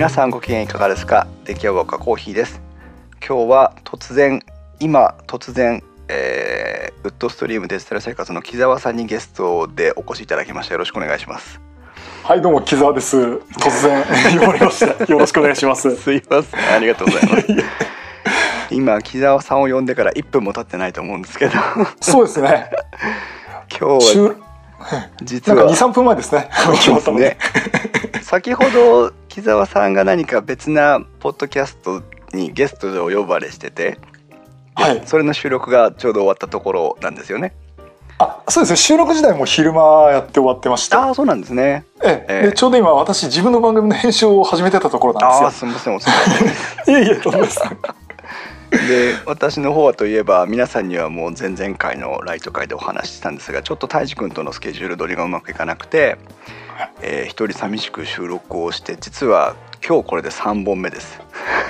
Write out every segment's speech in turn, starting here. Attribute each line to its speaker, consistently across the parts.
Speaker 1: 皆さんご機嫌いかがですか？出来上がコーヒーです。今日は突然今突然、えー、ウッドストリームデジタル生活の木澤さんにゲストでお越しいただきました。よろしくお願いします。
Speaker 2: はいどうも木澤です。突然呼ばれました。よろしくお願いします。
Speaker 1: すいません。ありがとうございます。今木澤さんを呼んでから1分も経ってないと思うんですけど。
Speaker 2: そうですね。
Speaker 1: 今日は
Speaker 2: 実は23分前ですね。
Speaker 1: ね。先ほど木澤さんが何か別なポッドキャストにゲストでお呼ばれしてて、はい、それの収録がちょうど終わったところなんですよね。
Speaker 2: あそうですね収録時代も昼間やって終わってました
Speaker 1: あそうなんですね。
Speaker 2: ええ。でちょうど今私自分の番組の編集を始めてたところなんですよ。あ
Speaker 1: すみません
Speaker 2: いえいえとんでもない
Speaker 1: で 私の方はといえば皆さんにはもう前々回のライト会でお話ししたんですがちょっと泰治君とのスケジュール取りがうまくいかなくて、えー、一人寂しく収録をして実は今日これで3本目です。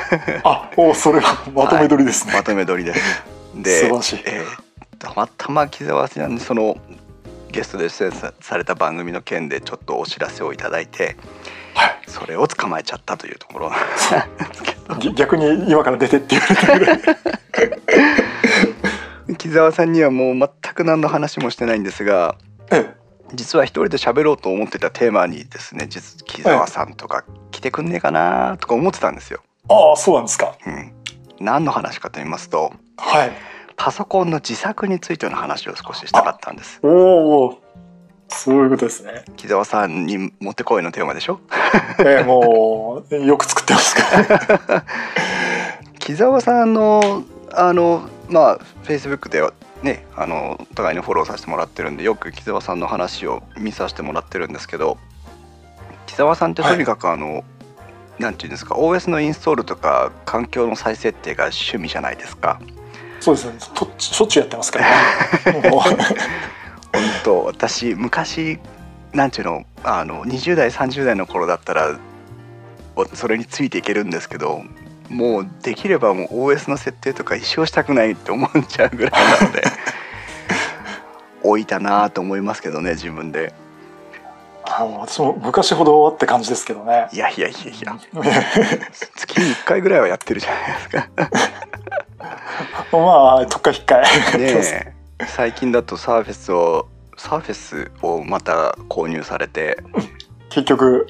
Speaker 2: あおそれはまとめ撮りですね、
Speaker 1: はい、まとめ撮りです。
Speaker 2: で素晴らしい、え
Speaker 1: ー、たまたま木澤さんにそのゲストで出演された番組の件でちょっとお知らせをいただいて、はい、それを捕まえちゃったというところなんですけ
Speaker 2: ど。逆に今から出てって言われたぐらい。
Speaker 1: 木澤さんにはもう全く何の話もしてないんですが、ええ、実は一人で喋ろうと思ってたテーマにですね実木澤さんとか来てくんねえかなとか思ってたんですよ。
Speaker 2: ああそうなんですか。うん。
Speaker 1: 何の話かと言いますと、
Speaker 2: はい。
Speaker 1: パソコンの自作についての話を少ししたかったんです。
Speaker 2: おお。そういうことですね。
Speaker 1: 木澤さんにもってこいのテーマでしょ？
Speaker 2: ええもうよく作ってますか
Speaker 1: 木澤さんのあのまあフェイスブックではねあのお互いにフォローさせてもらってるんでよく木澤さんの話を見させてもらってるんですけど木澤さんってとにかくあの、はい、なんていうんですか OS のインストールとか環境の再設定が趣味じゃないですか。
Speaker 2: そうですねとしょっちゅうやってますからね。
Speaker 1: 本当私昔なんていうのあの20代30代の頃だったらそれについていけるんですけどもうできればもう OS の設定とか一生したくないって思っちゃうぐらいなので 置いたなと思いますけどね自分で。
Speaker 2: あ私も昔ほどって感じですけどね。
Speaker 1: いやいやいやいや。月に1回ぐらいはやってるじゃないですか。
Speaker 2: まあ特化引っか
Speaker 1: えね最近だとサーフェスをサーフェスをまた購入されて。
Speaker 2: 結局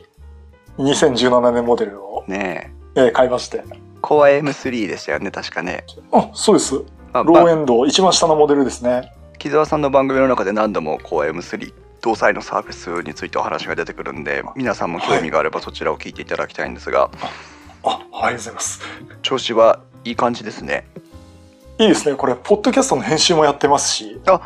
Speaker 2: 2017年モデルを
Speaker 1: ね
Speaker 2: え。買いまして
Speaker 1: コア M3 でしたよね確かね。
Speaker 2: あそうです。ローエンド一番下のモデルですね。
Speaker 1: 木澤さんの番組の中で何度もコア M3 搭載のサーフェスについてお話が出てくるんで皆さんも興味があればそちらを聞いていただきたいんですが、はい、
Speaker 2: あありがとうございます。
Speaker 1: 調子はいい感じですね。
Speaker 2: いいですね。これポッドキャストの編集もやってますし。
Speaker 1: あ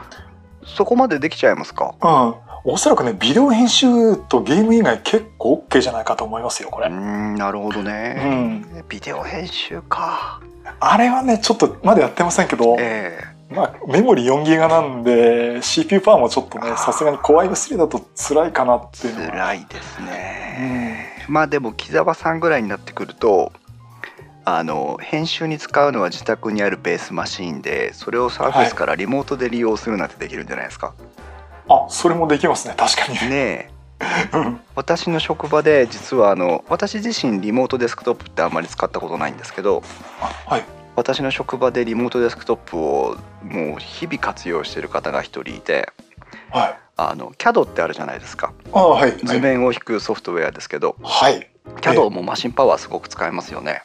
Speaker 1: そこまでできちゃいますか？
Speaker 2: うんおそらくねビデオ編集とゲーム以外結構 OK じゃないかと思いますよこれ。
Speaker 1: うんなるほどね、うん、ビデオ編集か。
Speaker 2: あれはねちょっとまだやってませんけど、えー、まあメモリ4ギガなんで CPU パワーもちょっとねさすがに Core i3 だと辛いかなっていう
Speaker 1: 辛いですね、うん、まあでも木澤さんぐらいになってくるとあの編集に使うのは自宅にあるベースマシーンでそれをサーフェスからリモートで利用するなんてできるんじゃないですか、はい
Speaker 2: あそれもできますね。確かに。
Speaker 1: ね私の職場で実はあの私自身リモートデスクトップってあんまり使ったことないんですけど、
Speaker 2: はい、
Speaker 1: 私の職場でリモートデスクトップをもう日々活用している方が一人いて、
Speaker 2: はい、
Speaker 1: あの CAD ってあるじゃないですか。
Speaker 2: あ、はい、
Speaker 1: 図面を引くソフトウェアですけど、
Speaker 2: はい、
Speaker 1: CAD もマシンパワーすごく使えますよね。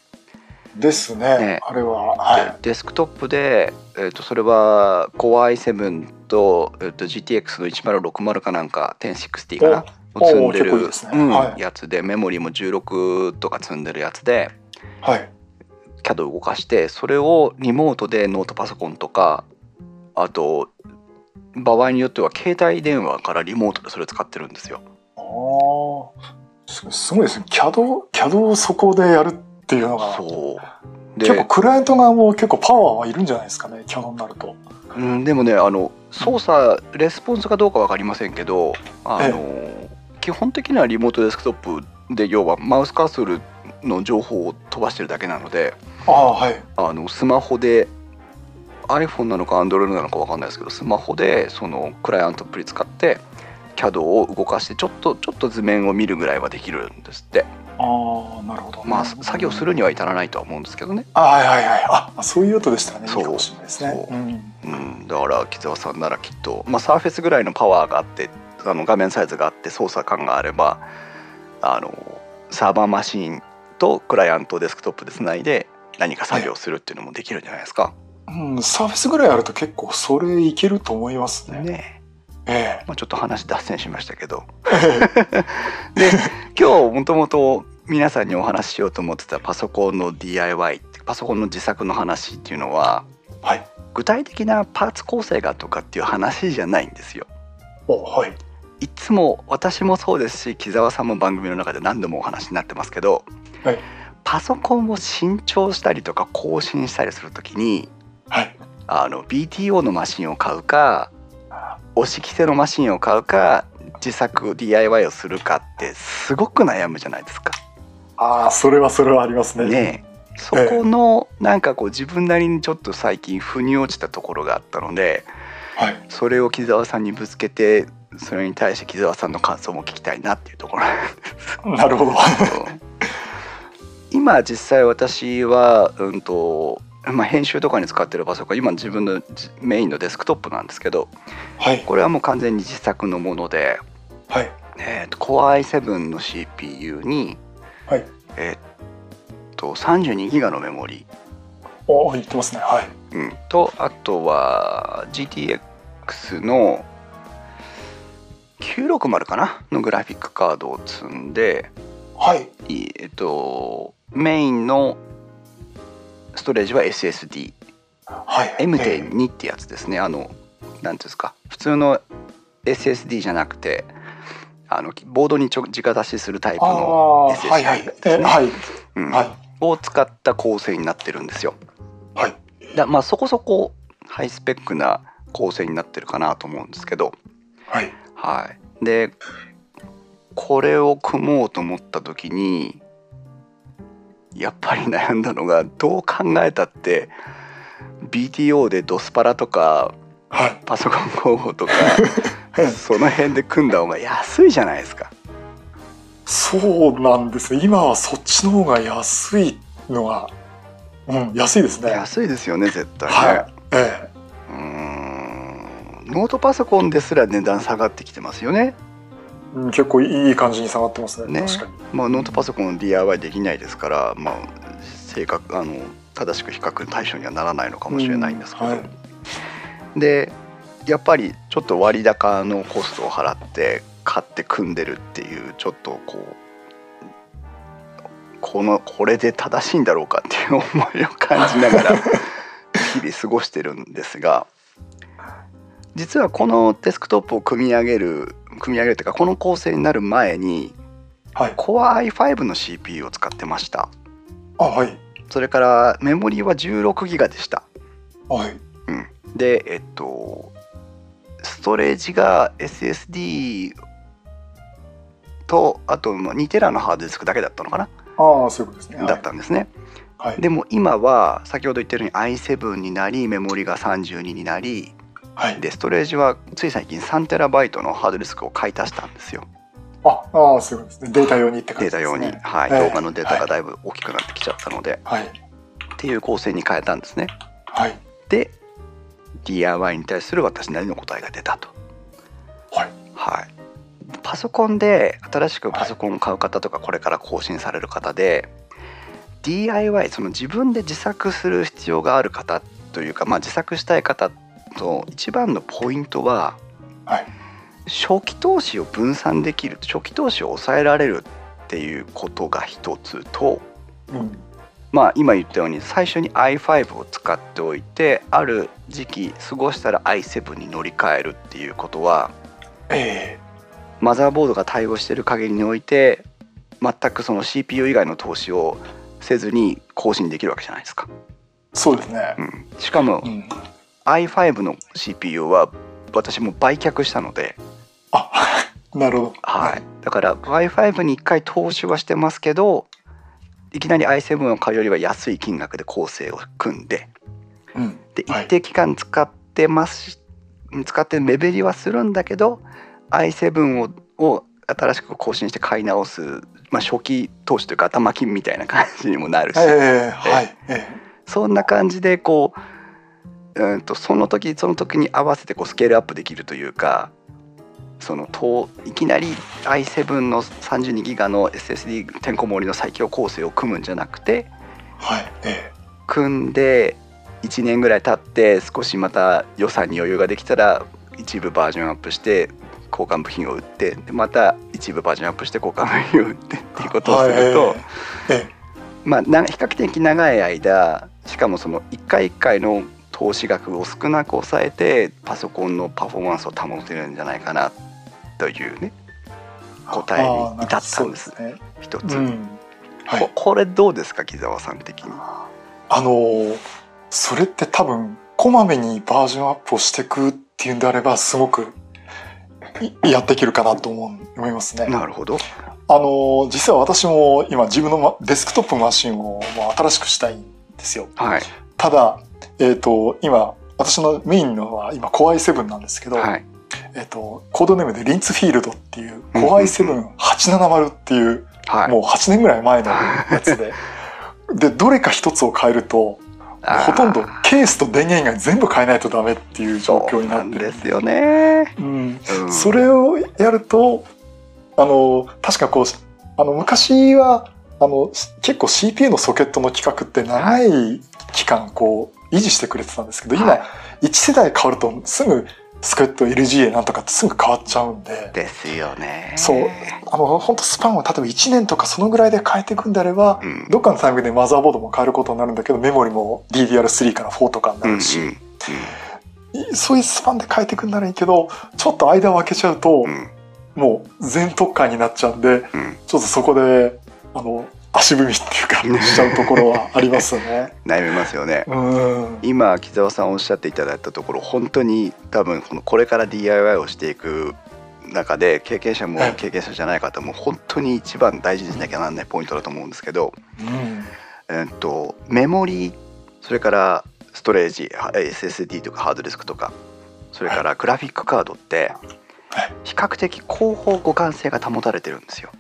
Speaker 2: ですね、ね、あれは、は
Speaker 1: い、デスクトップで、えーと、それは Core i7 と,、えーと GTX の1060かなんか1060かなを積んでる、ねうん、はい、やつでメモリも16とか積んでるやつで、
Speaker 2: はい、
Speaker 1: CAD を動かしてそれをリモートでノートパソコンとかあと場合によっては携帯電話からリモートでそれを使ってるんですよ。
Speaker 2: あすごいですね。CAD, CAD をそこでやるっていうのが。そう。結構クライアント側も結構パワーはいるんじゃないですかねキャノンになると。
Speaker 1: うん、でもねあの操作レスポンスかどうか分かりませんけどあの、ええ、基本的にはリモートデスクトップで要はマウスカーソルの情報を飛ばしてるだけなので
Speaker 2: あ、はい、
Speaker 1: あのスマホで iPhone なのか Android なのか分かんないですけどスマホでそのクライアントアプリ使って CAD を動かしてちょっとちょっと図面を見るぐらいはできるんですって。
Speaker 2: ああなるほど
Speaker 1: まあ作業するには至らないとは思うんですけどね。
Speaker 2: あはいはいはい。あそういう音でしたらねいいかもしれないですね。
Speaker 1: う、ん、うん、だから木澤さんならきっとまあサーフェスぐらいのパワーがあってあの画面サイズがあって操作感があればあのサーバーマシンとクライアントデスクトップでつないで何か作業するっていうのもできるんじゃないですか、
Speaker 2: うん、サーフェスぐらいあると結構それいけると思いますね。
Speaker 1: ね
Speaker 2: ええ。
Speaker 1: まあ、ちょっと話脱線しましたけど。で今日もともと皆さんにお話ししようと思ってたパソコンの DIY パソコンの自作の話っていうのは、
Speaker 2: はい、
Speaker 1: 具体的なパーツ構成がとかっていう話じゃないんですよ。
Speaker 2: はい、
Speaker 1: いつも私もそうですし木澤さんも番組の中で何度もお話になってますけど、
Speaker 2: はい、
Speaker 1: パソコンを新調したりとか更新したりする時に、
Speaker 2: はい、
Speaker 1: あの BTO のマシンを買うか押し着せのマシンを買うか自作 DIY をするかってすごく悩むじゃないですか。
Speaker 2: ああそれはそれはありますね。
Speaker 1: ねそこのなんかこう自分なりにちょっと最近腑に落ちたところがあったので、
Speaker 2: はい、
Speaker 1: それを木澤さんにぶつけてそれに対して木澤さんの感想も聞きたいなっていうところ。
Speaker 2: なるほど。
Speaker 1: 今実際私は、うんとまあ、編集とかに使ってるパソコン今自分のメインのデスクトップなんですけど、
Speaker 2: はい、
Speaker 1: これはもう完全に自作のもので、
Speaker 2: はい。
Speaker 1: えーと、Core i7 の CPU に、
Speaker 2: はい。
Speaker 1: えー、と32ギガのメモリ
Speaker 2: お言ってますね。はい、
Speaker 1: うん、とあとは GTX の960かな？のグラフィックカードを積んで、
Speaker 2: はい、
Speaker 1: えっとメインのストレージは SSD、
Speaker 2: はい、
Speaker 1: M.2 ってやつですね。あの何ていうんですか。普通の SSD じゃなくてあのボードにちょ直出しするタイプの SSD ですね、
Speaker 2: はい。
Speaker 1: うん。はい、を使った構成になってるんですよ。
Speaker 2: はい、
Speaker 1: だまあそこそこハイスペックな構成になってるかなと思うんですけど、
Speaker 2: はい、
Speaker 1: はい、でこれを組もうと思った時にやっぱり悩んだのがどう考えたって BTO でドスパラとか、
Speaker 2: はい、
Speaker 1: パソコン工房とか その辺で組んだ方が安いじゃないですか。
Speaker 2: そうなんですね今はそっちの方が安いのが、うん、安いですね。
Speaker 1: 安いですよね絶対ね、
Speaker 2: はい、え
Speaker 1: え、うん。ノートパソコンですら値段下がってきてますよね
Speaker 2: 結構いい感じに下がってますね。
Speaker 1: ね。
Speaker 2: 確かに、
Speaker 1: まあ、ノートパソコン DIY できないですから、まあ、正確あの正しく比較対象にはならないのかもしれないんですけど、うんはい、でやっぱりちょっと割高のコストを払って買って組んでるっていうちょっとこうこのこれで正しいんだろうかっていう思いを感じながら 日々過ごしてるんですが実はこのデスクトップを組み上げる組み上げるというかこの構成になる前に、
Speaker 2: はい、
Speaker 1: Core i5 の CPU を使ってました。
Speaker 2: あはい。
Speaker 1: それからメモリは16ギガでした。
Speaker 2: はい、
Speaker 1: うん、でえっとストレージが SSD とあと2テラのハードディスクだけだったのかな？
Speaker 2: ああそういうことですね、
Speaker 1: だったんですね、
Speaker 2: はい、
Speaker 1: でも今は先ほど言ったように i7 になりメモリが32になり
Speaker 2: はい、
Speaker 1: でストレージはつい最近3テラバイトのハードディスクを買い足したんですよ。
Speaker 2: ああそうですね。データ用にって感じですね。
Speaker 1: データ用に、はい、動画のデータがだいぶ大きくなってきちゃったので、
Speaker 2: はい、っ
Speaker 1: ていう構成に変えたんですね。
Speaker 2: はい、
Speaker 1: で DIY に対する私なりの答えが出たと。
Speaker 2: はい、
Speaker 1: はい、パソコンで新しくパソコンを買う方とかこれから更新される方で、DIY その自分で自作する必要がある方というか、まあ、自作したい方と一番のポイントは、
Speaker 2: はい、
Speaker 1: 初期投資を分散できる初期投資を抑えられるっていうことが一つと、
Speaker 2: うん、
Speaker 1: まあ今言ったように最初に i5 を使っておいてある時期過ごしたら i7 に乗り換えるっていうことは、
Speaker 2: え
Speaker 1: ー、マザーボードが対応している限りにおいて全くその CPU 以外の投資をせずに更新できるわけじゃないですか。
Speaker 2: そうですね、
Speaker 1: うん、しかも、うん i5 の CPU は私も売却したので。
Speaker 2: あ なるほど、
Speaker 1: はい、だから i5 に1回投資はしてますけどいきなり i7 を買うよりは安い金額で構成を組んで、
Speaker 2: うん、
Speaker 1: で一定期間使ってます、はい、使って目減りはするんだけど i7 をを新しく更新して買い直す、まあ、初期投資というか頭金みたいな感じにもなるし、
Speaker 2: えーはいえ
Speaker 1: ー、そんな感じでこううんとその時その時に合わせてこうスケールアップできるというかそのといきなり i7 の32ギガの SSD てんこ盛りの最強構成を組むんじゃなくて、
Speaker 2: はいえー、
Speaker 1: 組んで1年ぐらい経って少しまた予算に余裕ができたら一部バージョンアップして交換部品を売ってでまた一部バージョンアップして交換部品を売ってっていうことをすると、まあ、比較的長い間しかもその一回一回の投資額を少なく抑えてパソコンのパフォーマンスを保てるんじゃないかなというね答えに至ったんです、ね、一つ、うんはい、これどうですか木澤さん的に？
Speaker 2: あのそれって多分こまめにバージョンアップをしていくっていうんであればすごくやっていけるかなと思いますね。
Speaker 1: なるほど。
Speaker 2: あの実は私も今自分のデスクトップマシンを新しくしたいんですよ。
Speaker 1: はい、
Speaker 2: ただ、えっ、ー、と今私のメインのは今 Core i7 なんですけど、はい、えっ、ー、とコードネームでリンツフィールドっていう Core i7-870 っていう、はい、もう8年ぐらい前のやつで。でどれか一つを変えるとほとんどケースと電源が全部変えないとダメっていう状況になって
Speaker 1: る。んですよね。
Speaker 2: うん、うん、それをやるとあの確かこうあの昔はあの結構 CPU のソケットの規格って長い期間こう維持してくれてたんですけど今、は1世代変わるとすぐスクエット LGA なんとかってすぐ変わっちゃうんで。
Speaker 1: ですよね。
Speaker 2: そう。あの、本当スパンを例えば1年とかそのぐらいで変えていくんであれば、うん、どっかのタイミングでマザーボードも変えることになるんだけど、メモリも DDR3 から4とかになるし、うんうんうん、そういうスパンで変えていくんならいいけど、ちょっと間を空けちゃうと、うん、もう全特化になっちゃうんで、うん、ちょっとそこで、あの、足踏みっていうかしちゃうところはありますよね。
Speaker 1: 悩みますよね。今木澤さんおっしゃっていただいたところ本当に多分このこれから DIY をしていく中で経験者も経験者じゃない方も本当に一番大事にしなきゃならないポイントだと思うんですけど、うん、えっとメモリそれからストレージ SSD とかハードディスクとかそれからグラフィックカードって比較的後方互換性が保たれてるんですよ。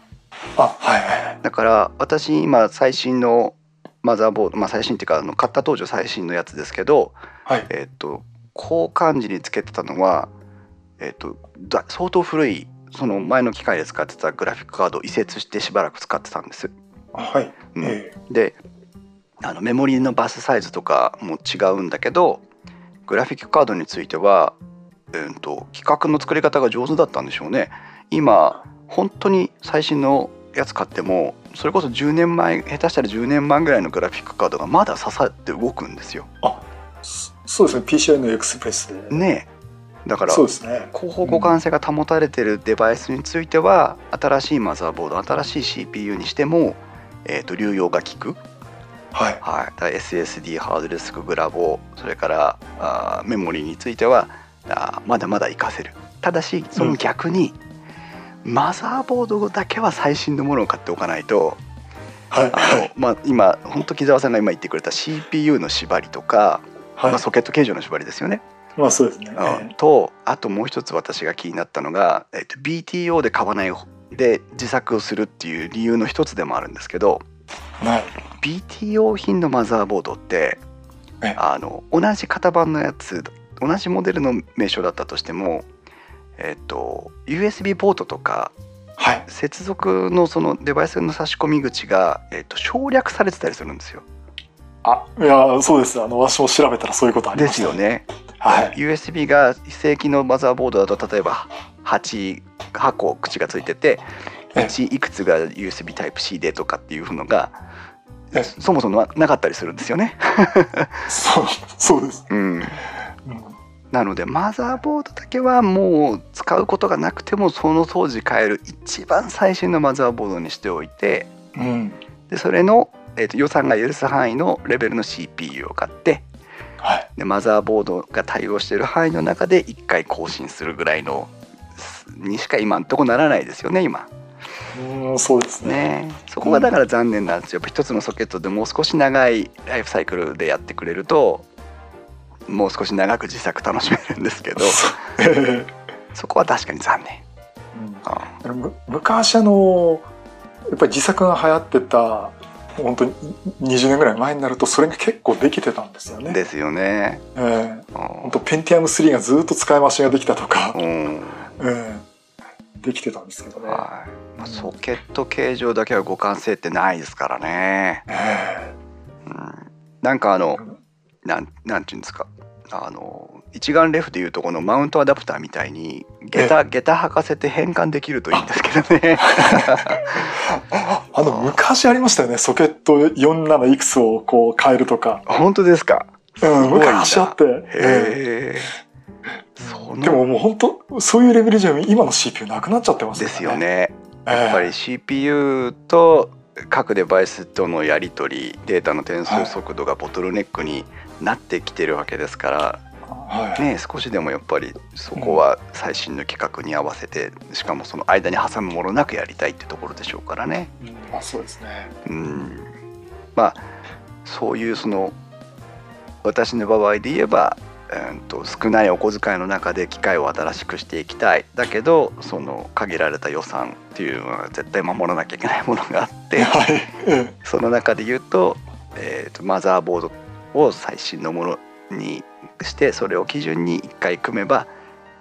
Speaker 2: あはいはい。
Speaker 1: だから私今最新のマザーボードまあ最新っていうかあの買った当時最新のやつですけど、
Speaker 2: はい、
Speaker 1: えっ、と交換時につけてたのはえっ、と相当古いその前の機械で使ってたグラフィックカードを移設してしばらく使ってたんです。
Speaker 2: はい、
Speaker 1: うん、であのメモリのバスサイズとかも違うんだけどグラフィックカードについては、えーと、規格の作り方が上手だったんでしょうね。今本当に最新のやつ買ってもそれこそ10年前下手したら10年前ぐらいのグラフィックカードがまだ刺さって動くんですよ。
Speaker 2: あそうですね。PCI のエクスプレス
Speaker 1: で。ねだから後方互換性が保たれてるデバイスについては、うん、新しいマザーボード新しい CPU にしても、えーと、流用が効く。
Speaker 2: はい、
Speaker 1: はい、SSD ハードディスクグラボそれからあメモリについてはあまだまだ活かせる。ただしその逆に、うんマザーボードだけは最新のものを買っておかないと、
Speaker 2: はい、
Speaker 1: あのまあ、今本当木澤さんが今言ってくれた CPU の縛りとか、はい、まあ、ソケット形状の縛りですよね。
Speaker 2: まあそうですね、
Speaker 1: うん、とあともう一つ私が気になったのが、えっと、BTO で買わないで自作をするっていう理由の一つでもあるんですけど、
Speaker 2: はい、
Speaker 1: BTO 品のマザーボードってあの同じ型番のやつ同じモデルの名称だったとしてもえっ、と USB ポートとか、
Speaker 2: はい、
Speaker 1: 接続のそのデバイスの差し込み口が、えっ、と、省略されてたりするんですよ。
Speaker 2: あいやそうです。あの私も調べたらそういうことあり
Speaker 1: ます、ね、ですよね。はい、USB が正規のマザーボードだと例えば 8, 8個口がついてて1いくつが USB Type-C でとかっていうのがそもそもなかったりするんですよね。
Speaker 2: そうそうです、
Speaker 1: うん、うんなのでマザーボードだけはもう使うことがなくてもその当時買える一番最新のマザーボードにしておいて、
Speaker 2: うん、
Speaker 1: でそれの、えーと、予算が許す範囲のレベルの CPU を買って、
Speaker 2: はい、
Speaker 1: でマザーボードが対応している範囲の中で1回更新するぐらいのにしか今んとこならないですよね今。
Speaker 2: うんそうですね、
Speaker 1: ね、そこがだから残念なんですよ、うん、一つのソケットでもう少し長いライフサイクルでやってくれるともう少し長く自作楽しめるんですけど そこは確かに残念。
Speaker 2: 昔あのやっぱり自作が流行ってた本当に20年ぐらい前になるとそれが結構できてたんですよね。
Speaker 1: ですよね。
Speaker 2: えー、本当ペンティアム3がずっと使い回しができたとか、うんえー、できてたんですけどね。は
Speaker 1: いまあ、ソケット形状だけは互換性ってないですからね。えー、うん、なんかあの、なんなんていうんですかあの一眼レフでいうとこのマウントアダプターみたいに下駄下駄履かせて変換できるといいんですけどね。
Speaker 2: あの昔ありましたよね。ソケット47いくつをこう変えるとか。
Speaker 1: 本当ですか？
Speaker 2: うん昔あって。へえ。でももう本当そういうレベルじゃ今の CPU なくなっちゃってます
Speaker 1: ね。ですよね。やっぱり CPU と各デバイスとのやり取りデータの転送速度がボトルネックになってきてるわけですから、はい、ね、少しでもやっぱりそこは最新の規格に合わせて、うん、しかもその間に挟むものなくやりたいってところでしょうからね。
Speaker 2: うん、まあ、そうですね、うん、
Speaker 1: まあそういうその私の場合で言えば、えー、と少ないお小遣いの中で機械を新しくしていきたい。だけどその限られた予算っていうのは絶対守らなきゃいけないものがあって、はい、その中で言うと,、えー、とマザーボードを最新のものにしてそれを基準に1回組めば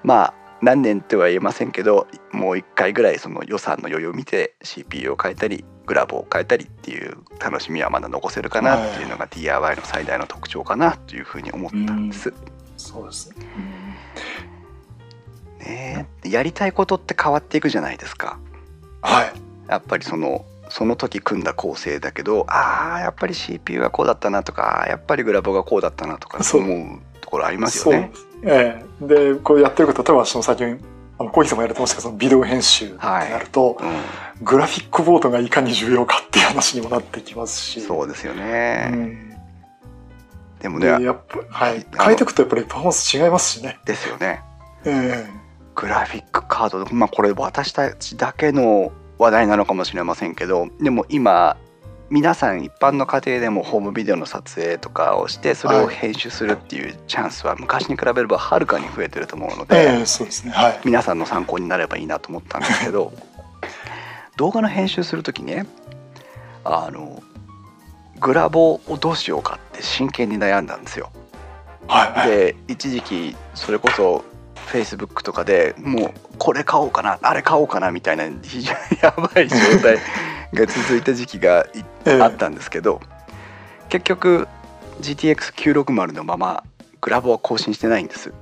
Speaker 1: まあ何年とは言えませんけどもう1回ぐらいその予算の余裕を見て CPU を変えたりグラボを変えたりっていう楽しみはまだ残せるかなっていうのが DIY の最大の特徴かなというふうに思ったんです。う
Speaker 2: そうです
Speaker 1: ね。やりたいことって変わっていくじゃないですか。
Speaker 2: はい、
Speaker 1: やっぱりそのその時組んだ構成だけどああやっぱり CPU がこうだったなとかやっぱりグラボがこうだったなとかそう。思うところありますよね。
Speaker 2: ええ。でこうやってること例えばその最近あの小木さんもやれてましたけどそのビデオ編集ってなると、はい。うん、グラフィックボードがいかに重要かっていう話にもなってきますし。
Speaker 1: そうですよね、うん、でもね
Speaker 2: やっぱ、はい、変えていくとやっぱりパフォーマンス違いますしね。
Speaker 1: ですよね、えー、グラフィックカードまあこれ私たちだけの話題なのかもしれませんけどでも今皆さん一般の家庭でもホームビデオの撮影とかをしてそれを編集するっていうチャンスは昔に比べればはるかに増えてると思うので、
Speaker 2: えー、そうですね。はい、
Speaker 1: 皆さんの参考になればいいなと思ったんですけど 動画の編集する時ねあのグラボをどうしようかって真剣に悩んだんですよ。
Speaker 2: はい、
Speaker 1: で一時期それこそフェイスブックとかでもうこれ買おうかなあれ買おうかなみたいな非常にやばい状態が続いた時期があったんですけど、結局 GTX960 のままグラボは更新してないんです。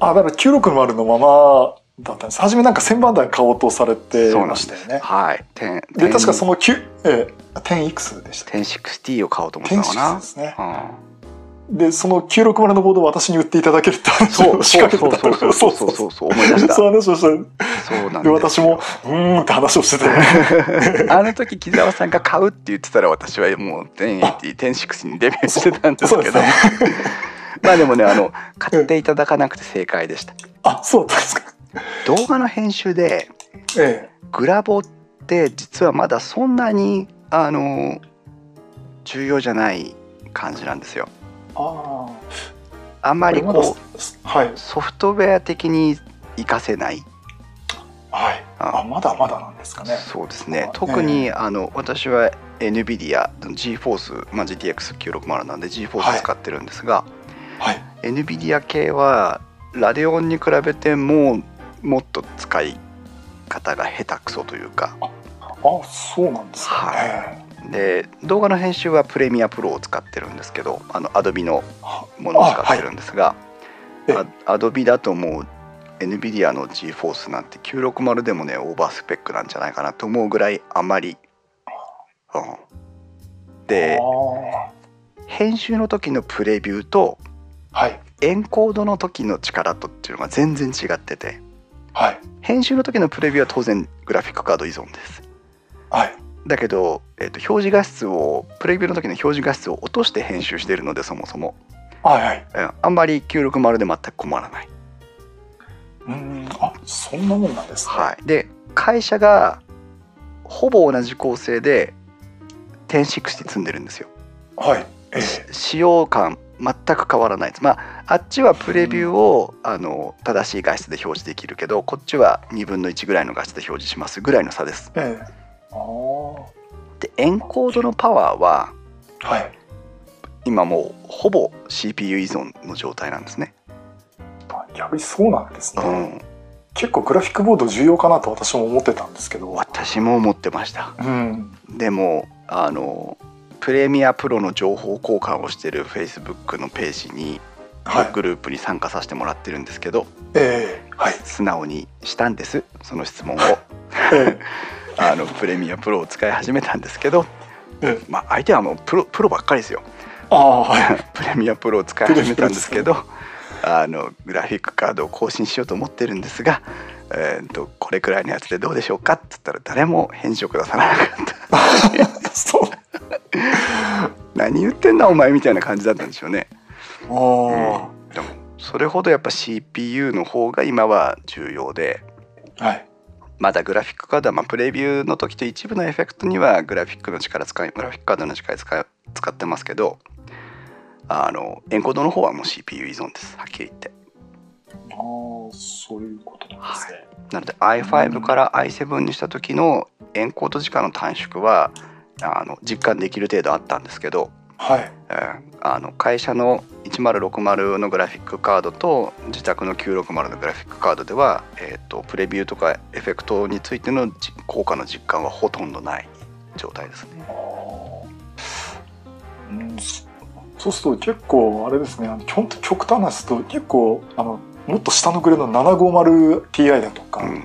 Speaker 2: あだから960のままだったんです。初めなんか1000番台買おうとされてましたよね。
Speaker 1: はい。
Speaker 2: で確かその9えー、10X でした
Speaker 1: 1060を買おうと思ったのかな。10ですね、
Speaker 2: うんで、その960のボードを私に売っていただけるって話を 仕掛けてた
Speaker 1: そうそうそうそうそう思い出した。
Speaker 2: そう話をした。そうなんで私も、うーんって話をして
Speaker 1: て。あの時、木澤さんが買うって言ってたら私はもう1080、1060にデビューしてたんですけど。まあでもね、あの、買っていただかなくて正解でした。
Speaker 2: あ、そうですか。
Speaker 1: 動画の編集で、ええ、グラボって実はまだそんなに、あの、重要じゃない感じなんですよ。ああんまりこう、はい、ソフトウェア的に活かせない。
Speaker 2: はい、あ。まだまだなんですかね。
Speaker 1: そうですね。特に、あの私は NVIDIA の GForce、まあ、GTX960 なんで GForce 使ってるんですが、はい、NVIDIA 系はラデオンに比べてもうもっと使い方が下手くそというか。
Speaker 2: あそうなんですか、はい
Speaker 1: で動画の編集はプレミアプロを使ってるんですけどあのアドビのものを使ってるんですがアドビだともう NVIDIA の GForce なんて960でもねオーバースペックなんじゃないかなと思うぐらいあまり、うん、で編集の時のプレビューと、はい、エンコードの時の力とっていうのが全然違ってて、はい、編集の時のプレビューは当然グラフィックカード依存です。はいだけど、えーと、表示画質をプレビューの時の表示画質を落として編集しているのでそもそも、
Speaker 2: はいはい、
Speaker 1: あんまり960で全く困らない。
Speaker 2: うん。あそんなもんなんです
Speaker 1: ね、はい、で会社がほぼ同じ構成で1060積んでるんですよ。
Speaker 2: はい、
Speaker 1: えー、使用感全く変わらない。ですまああっちはプレビューをあの正しい画質で表示できるけどこっちは2分の1ぐらいの画質で表示しますぐらいの差です。
Speaker 2: ええ、あ
Speaker 1: でエンコードのパワーは
Speaker 2: あはい。
Speaker 1: 今もうほぼ CPU 依存の状態なんですね。
Speaker 2: あ逆にそうなんですね、
Speaker 1: うん、
Speaker 2: 結構グラフィックボード重要かなと私も思ってたんですけど。
Speaker 1: 私も思ってました。
Speaker 2: うん。
Speaker 1: でもあのプレミアプロの情報交換をしてる Facebook のページに
Speaker 2: はい。
Speaker 1: グループに参加させてもらってるんですけど、
Speaker 2: ええはい。
Speaker 1: 素直にしたんですその質問を。
Speaker 2: え
Speaker 1: あのプレミアプロを使い始めたんですけど、
Speaker 2: ええ。
Speaker 1: まあ、相手はもうプロプロばっかりですよ。
Speaker 2: ああはい。
Speaker 1: プレミアプロを使い始めたんですけどあのグラフィックカードを更新しようと思ってるんですが、えー、とこれくらいのやつでどうでしょうかって言ったら誰も返事をくださらなかった。何言ってんだお前みたいな感じだったんでしょうね。
Speaker 2: ああ、
Speaker 1: でもそれほどやっぱ CPU の方が今は重要で。
Speaker 2: はい
Speaker 1: まだグラフィックカードはまあプレビューの時と一部のエフェクトにはグラフィックの力使いグラフィックカードの力使い使ってますけどあのエンコードの方はもう CPU 依存です。はっきり言って。
Speaker 2: ああそういうことなんですね、
Speaker 1: なので i5 から i7 にした時のエンコード時間の短縮はあの実感できる程度あったんですけど、
Speaker 2: はい。
Speaker 1: えーあの会社の1060のグラフィックカードと自宅の960のグラフィックカードでは、えー、とプレビューとかエフェクトについてのじ効果の実感はほとんどない状態ですね。
Speaker 2: うん。そそうすると結構あれですね。あの極極端なすと結構あのもっと下のグレードの 750Ti だとか、
Speaker 1: うん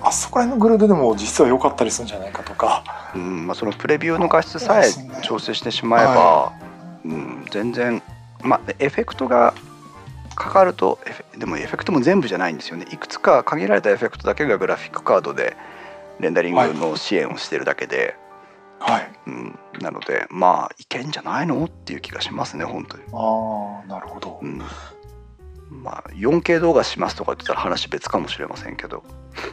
Speaker 2: あそこら辺のグレードでも実は良かったりするんじゃないかとか。
Speaker 1: うんまあ、そのプレビューの画質さえ調整してしまえば、
Speaker 2: は
Speaker 1: うん、全然、まあ、エフェクトがかかるとでもエフェクトも全部じゃないんですよね。いくつか限られたエフェクトだけがグラフィックカードでレンダリングの支援をしてるだけで、
Speaker 2: はい。
Speaker 1: うん、なのでまあいけんじゃないの？っていう気がしますね本当に。
Speaker 2: ああなるほど。
Speaker 1: うんまあ、4K 動画しますとかって言ったら話別かもしれませんけど。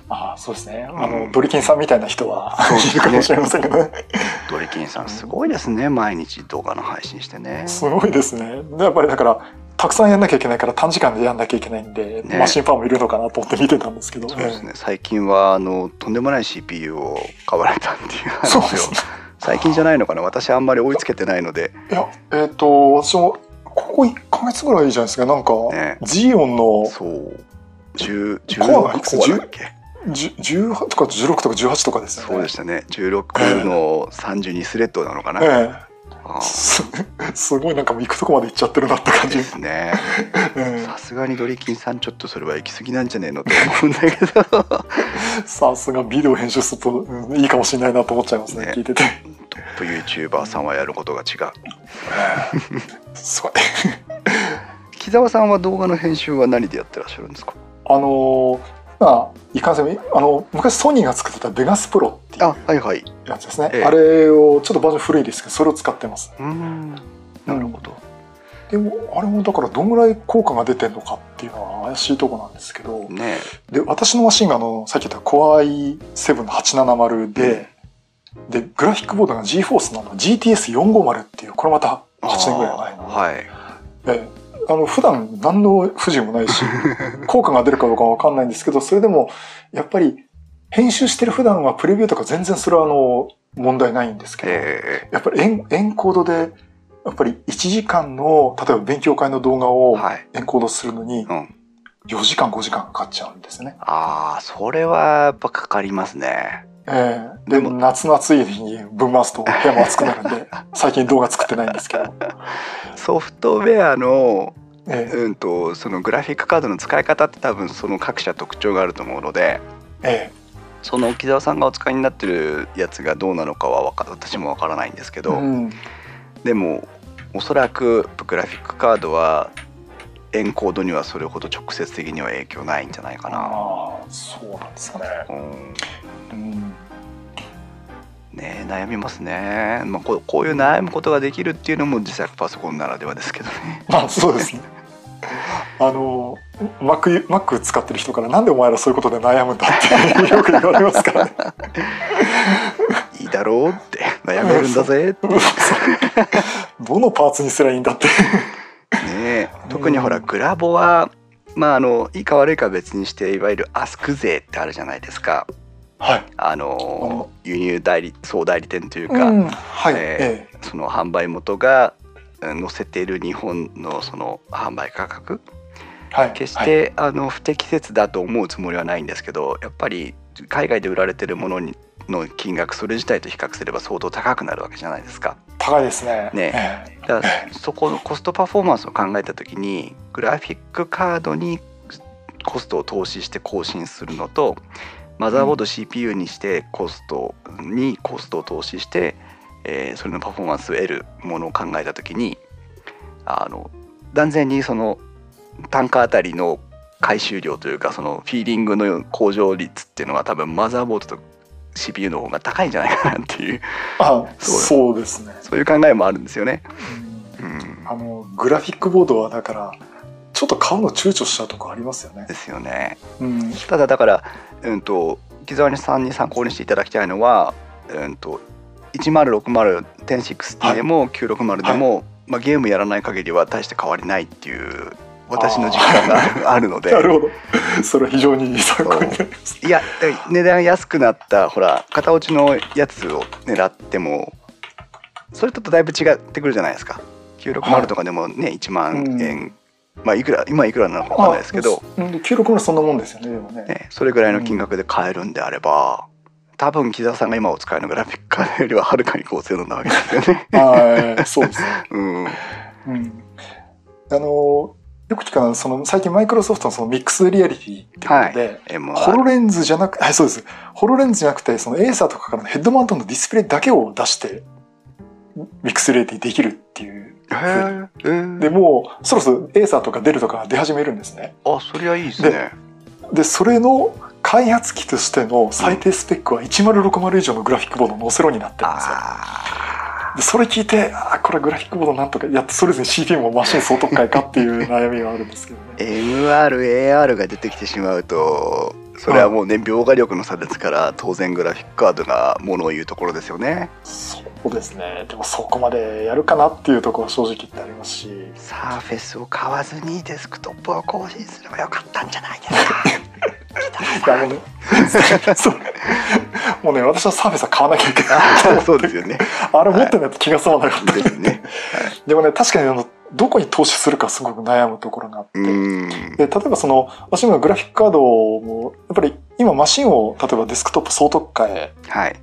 Speaker 2: ああそうですね。あの、
Speaker 1: うん
Speaker 2: ドリキンさんみたいな人は
Speaker 1: そう。ですね
Speaker 2: いるかもしれませんけどね。
Speaker 1: ドリキンさんすごいですね。毎日動画の配信してね。
Speaker 2: すごいですね。でやっぱりだからたくさんやんなきゃいけないから短時間でやんなきゃいけないんで、
Speaker 1: ね。
Speaker 2: マシンパワーもいるのかなと思って見てたんですけど。
Speaker 1: そうですね。最近はあのとんでもない CPU を買われたっていう話を。
Speaker 2: そうですね。
Speaker 1: 最近じゃないのかな。私あんまり追いつけてないので。
Speaker 2: いやえっ、と私もここ1ヶ月ぐらいいいじゃないですか。なんか、
Speaker 1: ね。
Speaker 2: ジオンの
Speaker 1: そう。10
Speaker 2: コアがいくつ
Speaker 1: 16コアだっけ
Speaker 2: ？10 18とか16とか18とかですよね。
Speaker 1: そうでしたね。16の32スレッドなのかな、
Speaker 2: え
Speaker 1: あ
Speaker 2: えすすごいなんかもう行くとこまで行っちゃってるなって感じ。
Speaker 1: で、すね。
Speaker 2: え
Speaker 1: さすがにドリキンさんちょっとそれは行き過ぎなんじゃねえのと思うんだけど。
Speaker 2: え さすがビデオ編集すると、うんいいかもしれないなと思っちゃいますね
Speaker 1: ね。
Speaker 2: 聞いてて。
Speaker 1: トップ YouTuber さんはやることが違う
Speaker 2: すごい
Speaker 1: 木澤さんは動画の編集は何でやってらっしゃるんですか？
Speaker 2: あのーまあいかんせんあの昔ソニーが作ってたベガスプロっていう
Speaker 1: あはいはい。
Speaker 2: やつですね、
Speaker 1: ええ。
Speaker 2: あれをちょっとバージョン古いですけどそれを使ってます。
Speaker 1: うーん。なるほど、
Speaker 2: でもあれもだからどんぐらい効果が出てるのかっていうのは怪しいとこなんですけど
Speaker 1: ね
Speaker 2: で私のマシンがあのさっき言った Core i7 の870で、でグラフィックボードが GForce の GTS450 っていうこれまた8年ぐらい前の、
Speaker 1: はい。
Speaker 2: であの普段何の不自由もないし 効果が出るかどうかは分かんないんですけどそれでもやっぱり編集してる普段はプレビューとか全然それはあの問題ないんですけど、
Speaker 1: え
Speaker 2: やっぱりエンエンコードでやっぱり1時間の例えば勉強会の動画を
Speaker 1: ー、はい、
Speaker 2: エンコードするのに
Speaker 1: うん、
Speaker 2: 4時間5時間かかっちゃうんですね。
Speaker 1: ああそれはやっぱかかりますね
Speaker 2: ええ。で
Speaker 1: でも
Speaker 2: 夏の暑い日にぶん回すと部屋も暑くなるんで 最近動画作ってないんですけど、
Speaker 1: ソフトウェアの
Speaker 2: ええ。
Speaker 1: うんとそのグラフィックカードの使い方って多分その各社特徴があると思うので
Speaker 2: え
Speaker 1: その木澤さんがお使いになってるやつがどうなのかは私もわからないんですけ
Speaker 2: え
Speaker 1: ど、
Speaker 2: うん、
Speaker 1: でもおそらくグラフィックカードはエンコードにはそれほど直接的には影響ないんじゃないかな。
Speaker 2: ああそうなんですかね。
Speaker 1: うん。
Speaker 2: うん
Speaker 1: ね悩みますね、まあ、こうこういう悩むことができるっていうのも自作パソコンならではですけどね
Speaker 2: まあそうですね。あの Mac, Mac 使ってる人からなんでお前らそういうことで悩むんだってよく言われますからね。
Speaker 1: いいだろうって悩めるんだぜって
Speaker 2: どのパーツにすりゃいいんだって。
Speaker 1: ね特にほらグラボはまああのいいか悪いか別にしていわゆるアスク税ってあるじゃないですか。
Speaker 2: はい。
Speaker 1: あの輸入代理総代理店というか、
Speaker 2: うん、はい。
Speaker 1: え
Speaker 2: え
Speaker 1: その販売元がうん載せている日本のその販売価格
Speaker 2: えはい。
Speaker 1: 決し
Speaker 2: はい
Speaker 1: てあの不適切だと思うつもりはないんですけどやっぱり海外で売られてるものにの金額それ自体と比較すれば相当高くなるわけじゃないですか。
Speaker 2: 高いですね。
Speaker 1: ね
Speaker 2: え
Speaker 1: だからそこのコストパフォーマンスを考えた時にグラフィックカードにコストを投資して更新するのとマザーボード CPU にしてコストにコストを投資して、えーそれのパフォーマンスを得るものを考えた時にあの断然にその単価あたりの回収量というかそのフィーリングの向上率っていうのは多分マザーボードと CPU の方が高いんじゃないかなっていう
Speaker 2: あ、
Speaker 1: そう
Speaker 2: ですね。
Speaker 1: そういう考えもあるんですよね。
Speaker 2: うん
Speaker 1: うん
Speaker 2: あのグラフィックボードはだからちょっと買うの躊躇しちゃうとこありますよね
Speaker 1: で。すよね。
Speaker 2: うん。
Speaker 1: ただだから、うん、と木澤さんに参考にしていただきたいのは、うん、と1060-1060でも960でも、まあ、ゲームやらない限りは大して変わりないっていう私の実感が あるので
Speaker 2: なるほど。それは非常に参考になります。
Speaker 1: いや値段安くなったほら型落ちのやつを狙ってもそれとだいぶ違ってくるじゃないですか960とかでもね、1万円、まあいくら今いくらなのかわかんないですけど、
Speaker 2: あ。うん96のそんなもんですよね。でもね。
Speaker 1: ね、それぐらいの金額で買えるんであれば、多分木澤さんが今お使いのグラフィックカードよりははるかに高性能なわけですよね。
Speaker 2: はい、そうですね。
Speaker 1: うん、
Speaker 2: うん。あのよく聞くのはその最近マイクロソフトのそのミックスリアリティっていうので、
Speaker 1: MR
Speaker 2: ホロレンズじゃなくはいそうですホロレンズじゃなくてそのエーサーとかからのヘッドマウントのディスプレイだけを出してミックスリアリティできるっていう
Speaker 1: へー。え ー
Speaker 2: でもうそろそろエーサーとかデルとかが出始めるんですね。
Speaker 1: あそりゃいいですね。
Speaker 2: でそれの開発機としての最低スペックは1060以上のグラフィックボードを載せろになってるんですよ。
Speaker 1: あ
Speaker 2: でそれ聞いてあーこれグラフィックボードなんとかやっとそれぞれ CPU もマシン総特化かっていう悩みはあるんですけどね。
Speaker 1: ー MRAR が出てきてしまうとそれはもうね描画力の差ですから当然グラフィックカードがものを言うところですよね。
Speaker 2: そうですねでもそこまでやるかなっていうところは正直言ってありますし
Speaker 1: サーフェスを買わずにデスクトップを更新すればよかったんじゃないですか？
Speaker 2: いやもうね そうもうね私はサーフェスは買わなきゃいけない
Speaker 1: あそうですよね。
Speaker 2: あれ持ってないと気が済まなかった、
Speaker 1: ですね。
Speaker 2: でもね確かにあのどこに投資するかすごく悩むところがあって、
Speaker 1: うん。
Speaker 2: で例えばその私のグラフィックカードもやっぱり今マシンを例えばデスクトップ総特化へ
Speaker 1: はい。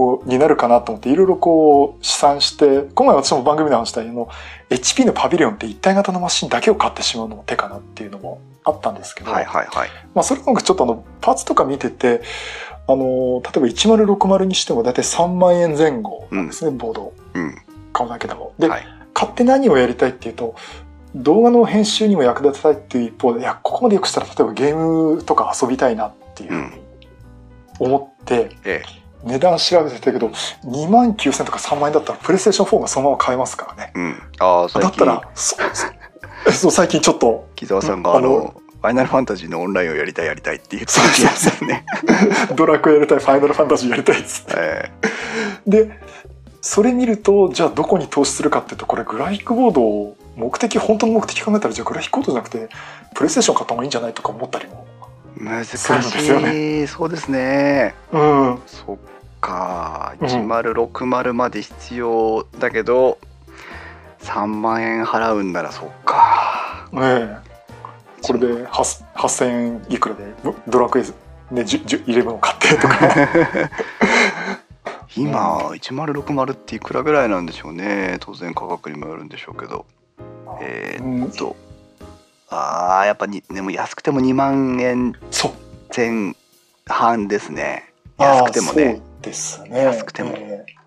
Speaker 2: をになるかなと思っていろいろこう試算して今回私も番組で話したあの HP のパビリオンって一体型のマシンだけを買ってしまうのも手かなっていうのもあったんですけど、
Speaker 1: はいはいはい。
Speaker 2: まあ、それなんかちょっとあのパーツとか見ててあの例えば1060にしても大体3万円前後なんですね、ボードを
Speaker 1: うん。
Speaker 2: 買うだけでも。で、
Speaker 1: はい。
Speaker 2: 買って何をやりたいっていうと動画の編集にも役立てたいっていう一方でいやここまでよくしたら例えばゲームとか遊びたいなっていうふうに思って、
Speaker 1: え
Speaker 2: 値段調べてたけど2万9000とか3万円だったらプレイステーション4がそのまま買えますからね。
Speaker 1: え。うん。ああ、
Speaker 2: だったら そうそう最近ちょっと
Speaker 1: 木澤さんがあの、ファイナルファンタジーのオンラインをやりたいやりたいって言ってたやつですね。
Speaker 2: ドラクエやりたいファイナルファンタジーやりたいっつって。
Speaker 1: え
Speaker 2: でそれ見るとじゃあどこに投資するかっていうとこれグラフィックボードを目的本当の目的考えたらじゃあグラフィックボードじゃなくてプレイステーション買った方がいいんじゃないとか思ったりも
Speaker 1: え難しい
Speaker 2: そうですよ
Speaker 1: そうですね。
Speaker 2: うん
Speaker 1: そっか。
Speaker 2: うん
Speaker 1: 1060まで必要だけど、3万円払うんならそっか。
Speaker 2: ねえこれで8 8000円いくらでドドラクエね10 11を買ってとか
Speaker 1: 今、1060っていくらぐらいなんでしょうね。当然価格にもよるんでしょうけど。えーっと、ああ、やっぱに、でも安くても2万円前半ですね。安くてもね。
Speaker 2: ですね。
Speaker 1: 安くても。
Speaker 2: ええ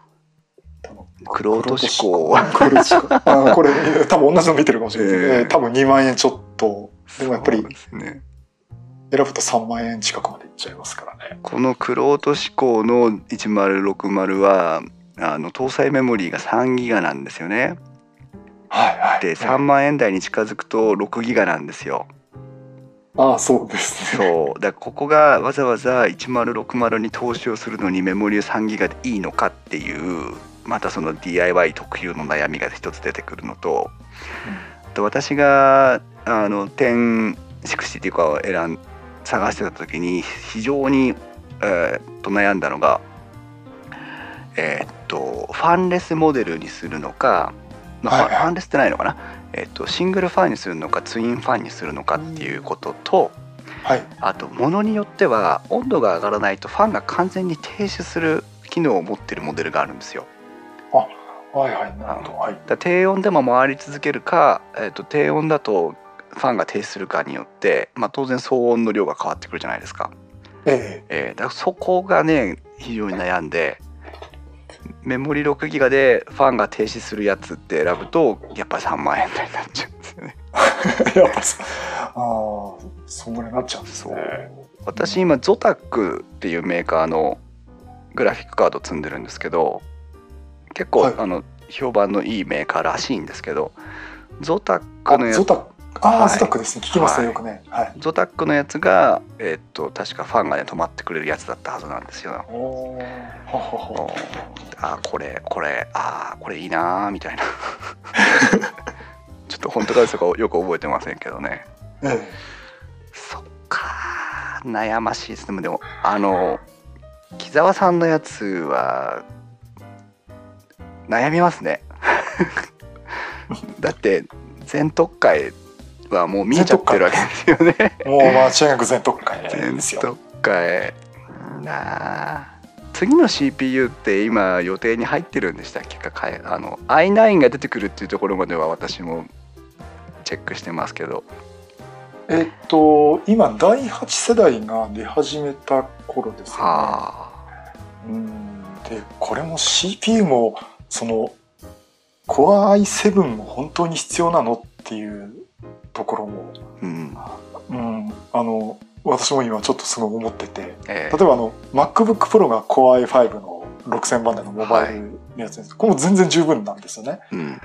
Speaker 1: クロート志向
Speaker 2: これあこれ多分同じの見てるかもしれない、
Speaker 1: ええ
Speaker 2: ええ多分2万円ちょっと。でもやっぱり。選ぶと3万円近くまでいっちゃいますからね。
Speaker 1: このクロート志向の1060はあの搭載メモリーが3ギガなんですよね。
Speaker 2: はいはい。
Speaker 1: で3万円台に近づくと6ギガなんですよ。
Speaker 2: ああそうですね。
Speaker 1: そう。だここがわざわざ1060に投資をするのにメモリー3ギガでいいのかっていうまたその DIY 特有の悩みが一つ出てくるのとと私があの1060っていうかを選ん探してた時に非常に、えー、と悩んだのがえー、っとファンレスモデルにするのか、まあ、はいンレスってないのかな、えー、っとシングルファンにするのかツインファンにするのかっていうことと、
Speaker 2: はい、
Speaker 1: あとものによっては温度が上がらないとファンが完全に停止する機能を持ってるモデルがあるんですよ。
Speaker 2: あはいはい。なるほど、はい、
Speaker 1: だ低温でも回り続けるか、えーと、低温だとファンが停止するかによって、まあ、当然騒音の量が変わってくるじゃないですか。
Speaker 2: え
Speaker 1: え。ー、だそこがね非常に悩んでメモリ6ギガでファンが停止するやつって選ぶとやっぱり3万円台になっちゃうんですよね。
Speaker 2: やっぱそあそになっちゃうんですね。
Speaker 1: 私今ゾタックっていうメーカーのグラフィックカード積んでるんですけど結構、はい、あの評判のいいメーカーらしいんですけどゾタックのやつ
Speaker 2: あ、はい、ゾタックですね。聞きますね、はい、よくね、はい、
Speaker 1: ゾタックのやつが、えー、っと確かファンがね止まってくれるやつだったはずなんですよ。
Speaker 2: お
Speaker 1: あこれこれあこれいいなみたいな。ちょっと本当かですかよく覚えてませんけどね。
Speaker 2: ええ、
Speaker 1: そっか悩ましいです。ねでもあの木澤さんのやつは悩みますね。だって全特会はもう見えちゃってるわけですよね。
Speaker 2: もう間違いなく全特会
Speaker 1: ですよ。全特会。なあ。次の CPU って今予定に入ってるんでしたっけか？あの i9 が出てくるっていうところまでは私もチェックしてますけど。
Speaker 2: えっと今第8世代が出始めた頃ですよね。はあ、うん。でこれも CPU もその Core i7 も本当に必要なのっていうところも、
Speaker 1: うん、
Speaker 2: うん、あの私も今ちょっとすごい思ってて、えー、例えばあの MacBook Pro が Core i5 の6000番台のモバイルのやつです、はい、これも全然十分なんですよね。
Speaker 1: うん、で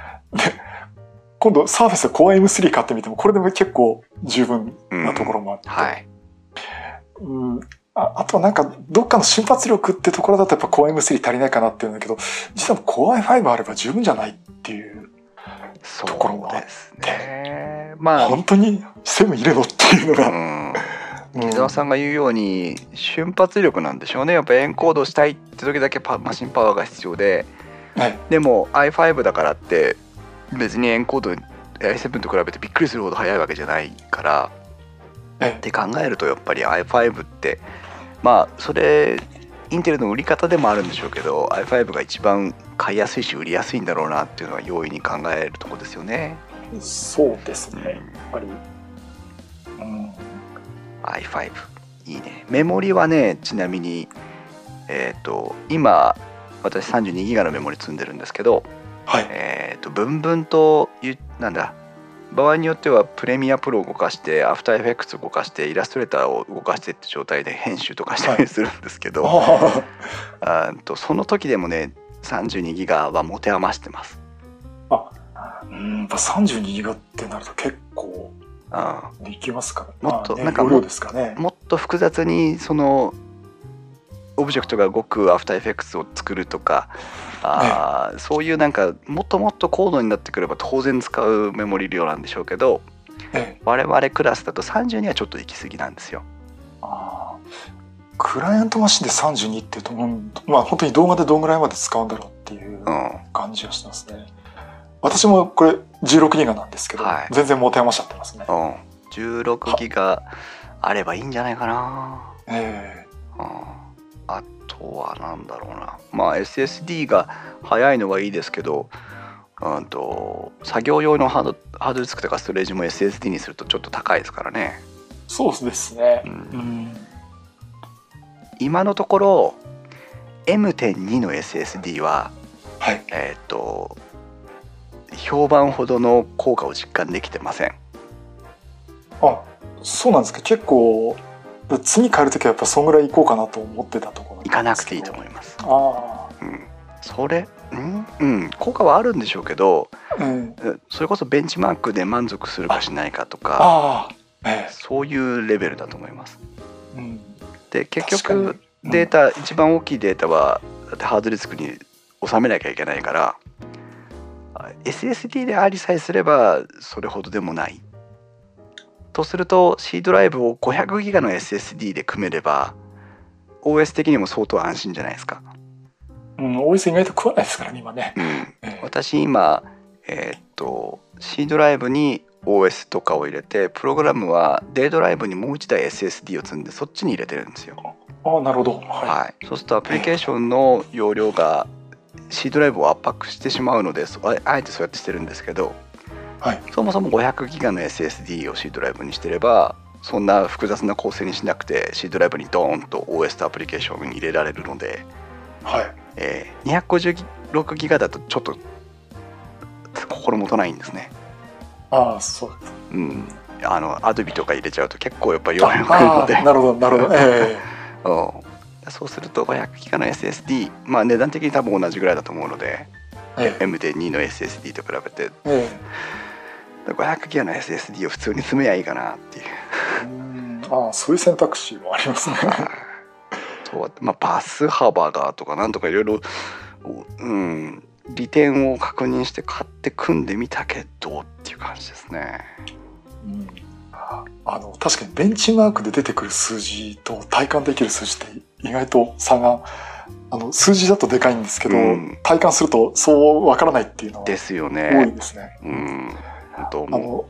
Speaker 2: 今度サーフェス Core M3 買ってみてもこれでも結構十分なところもあって、
Speaker 1: うんはい、
Speaker 2: うん。ああとはなんかどっかの瞬発力ってところだとやっぱ Core M3 足りないかなっていうんだけど実は Core i5 あれば十分じゃないっていうところもあって、
Speaker 1: ね、まあ
Speaker 2: 本当に7入れろっていうのが、
Speaker 1: うん。木澤さんが言うように瞬発力なんでしょうね。やっぱエンコードしたいって時だけマシンパワーが必要で、
Speaker 2: はい、
Speaker 1: でも i5 だからって別にエンコード i7 と比べてびっくりするほど速いわけじゃないから、って考えるとやっぱり i5 ってまあそれインテルの売り方でもあるんでしょうけど i5 が一番買いやすいし売りやすいんだろうなっていうのは容易に考えるとこですよね。
Speaker 2: そうですね、やっぱり、
Speaker 1: うん、i5 いいね。メモリはねちなみにえっ、ー、と今私32ギガのメモリ積んでるんですけど、
Speaker 2: はい、
Speaker 1: えっ、ー、とブンブンとなんだ場合によってはプレミアプロを動かしてアフターエフェクツを動かしてイラストレーターを動かしてって状態で編集とかしたりするんですけど、はい、あとその時でもね32ギガは持て余してます。
Speaker 2: あうんやっぱ32ギガってなると結構できますか
Speaker 1: ら、もっと、なんかも,、ね、もっと複雑にそのオブジェクトが動くアフターエフェクツを作るとかあ、ね、そういうなんかもっともっと高度になってくれば当然使うメモリ量なんでしょうけど、
Speaker 2: ね、
Speaker 1: 我々クラスだと30にはちょっと行き過ぎなんですよ。
Speaker 2: あクライアントマシンで32ってとまあ本当に動画でどんぐらいまで使うんだろうっていう感じがしますね。うん私もこれ16ギガなんですけど、はい、全然持て余しちゃってますね。
Speaker 1: うん、16ギガあればいいんじゃないかな。
Speaker 2: え
Speaker 1: えー、うん、あとはなんだろうな。まあ SSD が速いのはいいですけど、うんと作業用のハードハードディスクとかストレージも SSD にするとちょっと高いですからね。
Speaker 2: そうですね。
Speaker 1: うん、う
Speaker 2: ん、
Speaker 1: 今のところ M.2 の SSD は、
Speaker 2: はい、
Speaker 1: えっ、ー、と評判ほどの効果を実感できてません
Speaker 2: あそうなんですか結構次変える時はやっぱそんぐらいいこうかなと思ってたと
Speaker 1: 行かなくていいと思います。
Speaker 2: ああ
Speaker 1: うん。それうんうん。効果はあるんでしょうけど、
Speaker 2: うん、
Speaker 1: それこそベンチマークで満足するかしないかとか
Speaker 2: あ、ええ、
Speaker 1: そういうレベルだと思います、
Speaker 2: うん、
Speaker 1: で結局データ、うん、一番大きいデータはハードディスクに収めなきゃいけないから SSD でありさえすればそれほどでもない。とすると C ドライブを500ギガの SSD で組めれば OS 的にも相当安心じゃないですか。
Speaker 2: うん、OS 意外と食わないですからね今ね。
Speaker 1: うんえー、私今えー、っと C ドライブに OS とかを入れてプログラムは D ドライブにもう一台 SSD を積んでそっちに入れてるんですよ。
Speaker 2: あなるほど、はい、
Speaker 1: はい、そうするとアプリケーションの容量が C ドライブを圧迫してしまうのであえてそうやってしてるんですけど、
Speaker 2: はい、
Speaker 1: そもそも500ギガの SSD を C ドライブにしてればそんな複雑な構成にしなくて C ドライブにドーンと OS とアプリケーションに入れられるので、
Speaker 2: はい。
Speaker 1: えー、256ギガだとちょっと心もとないんですね。
Speaker 2: ああそう。
Speaker 1: うん。あのアドビとか入れちゃうと結構やっぱ弱いので。
Speaker 2: なるほどなるほど、え
Speaker 1: ー、うん、そうすると500ギガの SSD まあ値段的に多分同じぐらいだと思うので、えー、MD2 の SSD と比べて、えー、500ギガの SSD を普通に積めばいいかなっていう。
Speaker 2: ああそういう選択肢もありますね。
Speaker 1: とまあパス幅がとかなんとかいろいろうん利点を確認して買って組んでみたけどっていう感じですね。
Speaker 2: うん。あの確かにベンチマークで出てくる数字と体感できる数字って意外と差があの数字だとでかいんですけど、うん、体感するとそうわからないっていうのは
Speaker 1: ですよね。
Speaker 2: 多いですね。
Speaker 1: うん、
Speaker 2: あの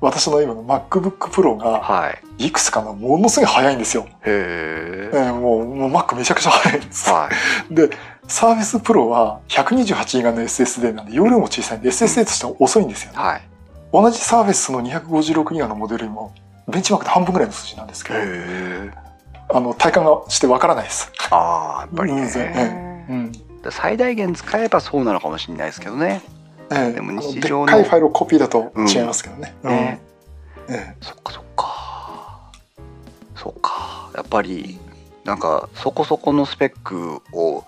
Speaker 2: 私の今の MacBook Pro がいくつかなものすごい速いんですよ。
Speaker 1: へ
Speaker 2: えー、もうもう Mac めちゃくちゃ速いんです。はい、でサーフェスプロは128ギガの SSD なんで容量も小さいんで SSD としては遅いんですよね。
Speaker 1: はい、
Speaker 2: 同じサーフェスの256ギガのモデルにもベンチマークで半分ぐらいの数字なんですけど、あの体感がしてわからないです。
Speaker 1: ああ、やっぱりね。うん、最大限使えばそうなのかもしれないですけどね。
Speaker 2: ええ、でも日常のでっかいファイルをコピーだと違いますけどね。うん、ね、
Speaker 1: ええ、そっかそっか。そっか。やっぱりなんかそこそこのスペックを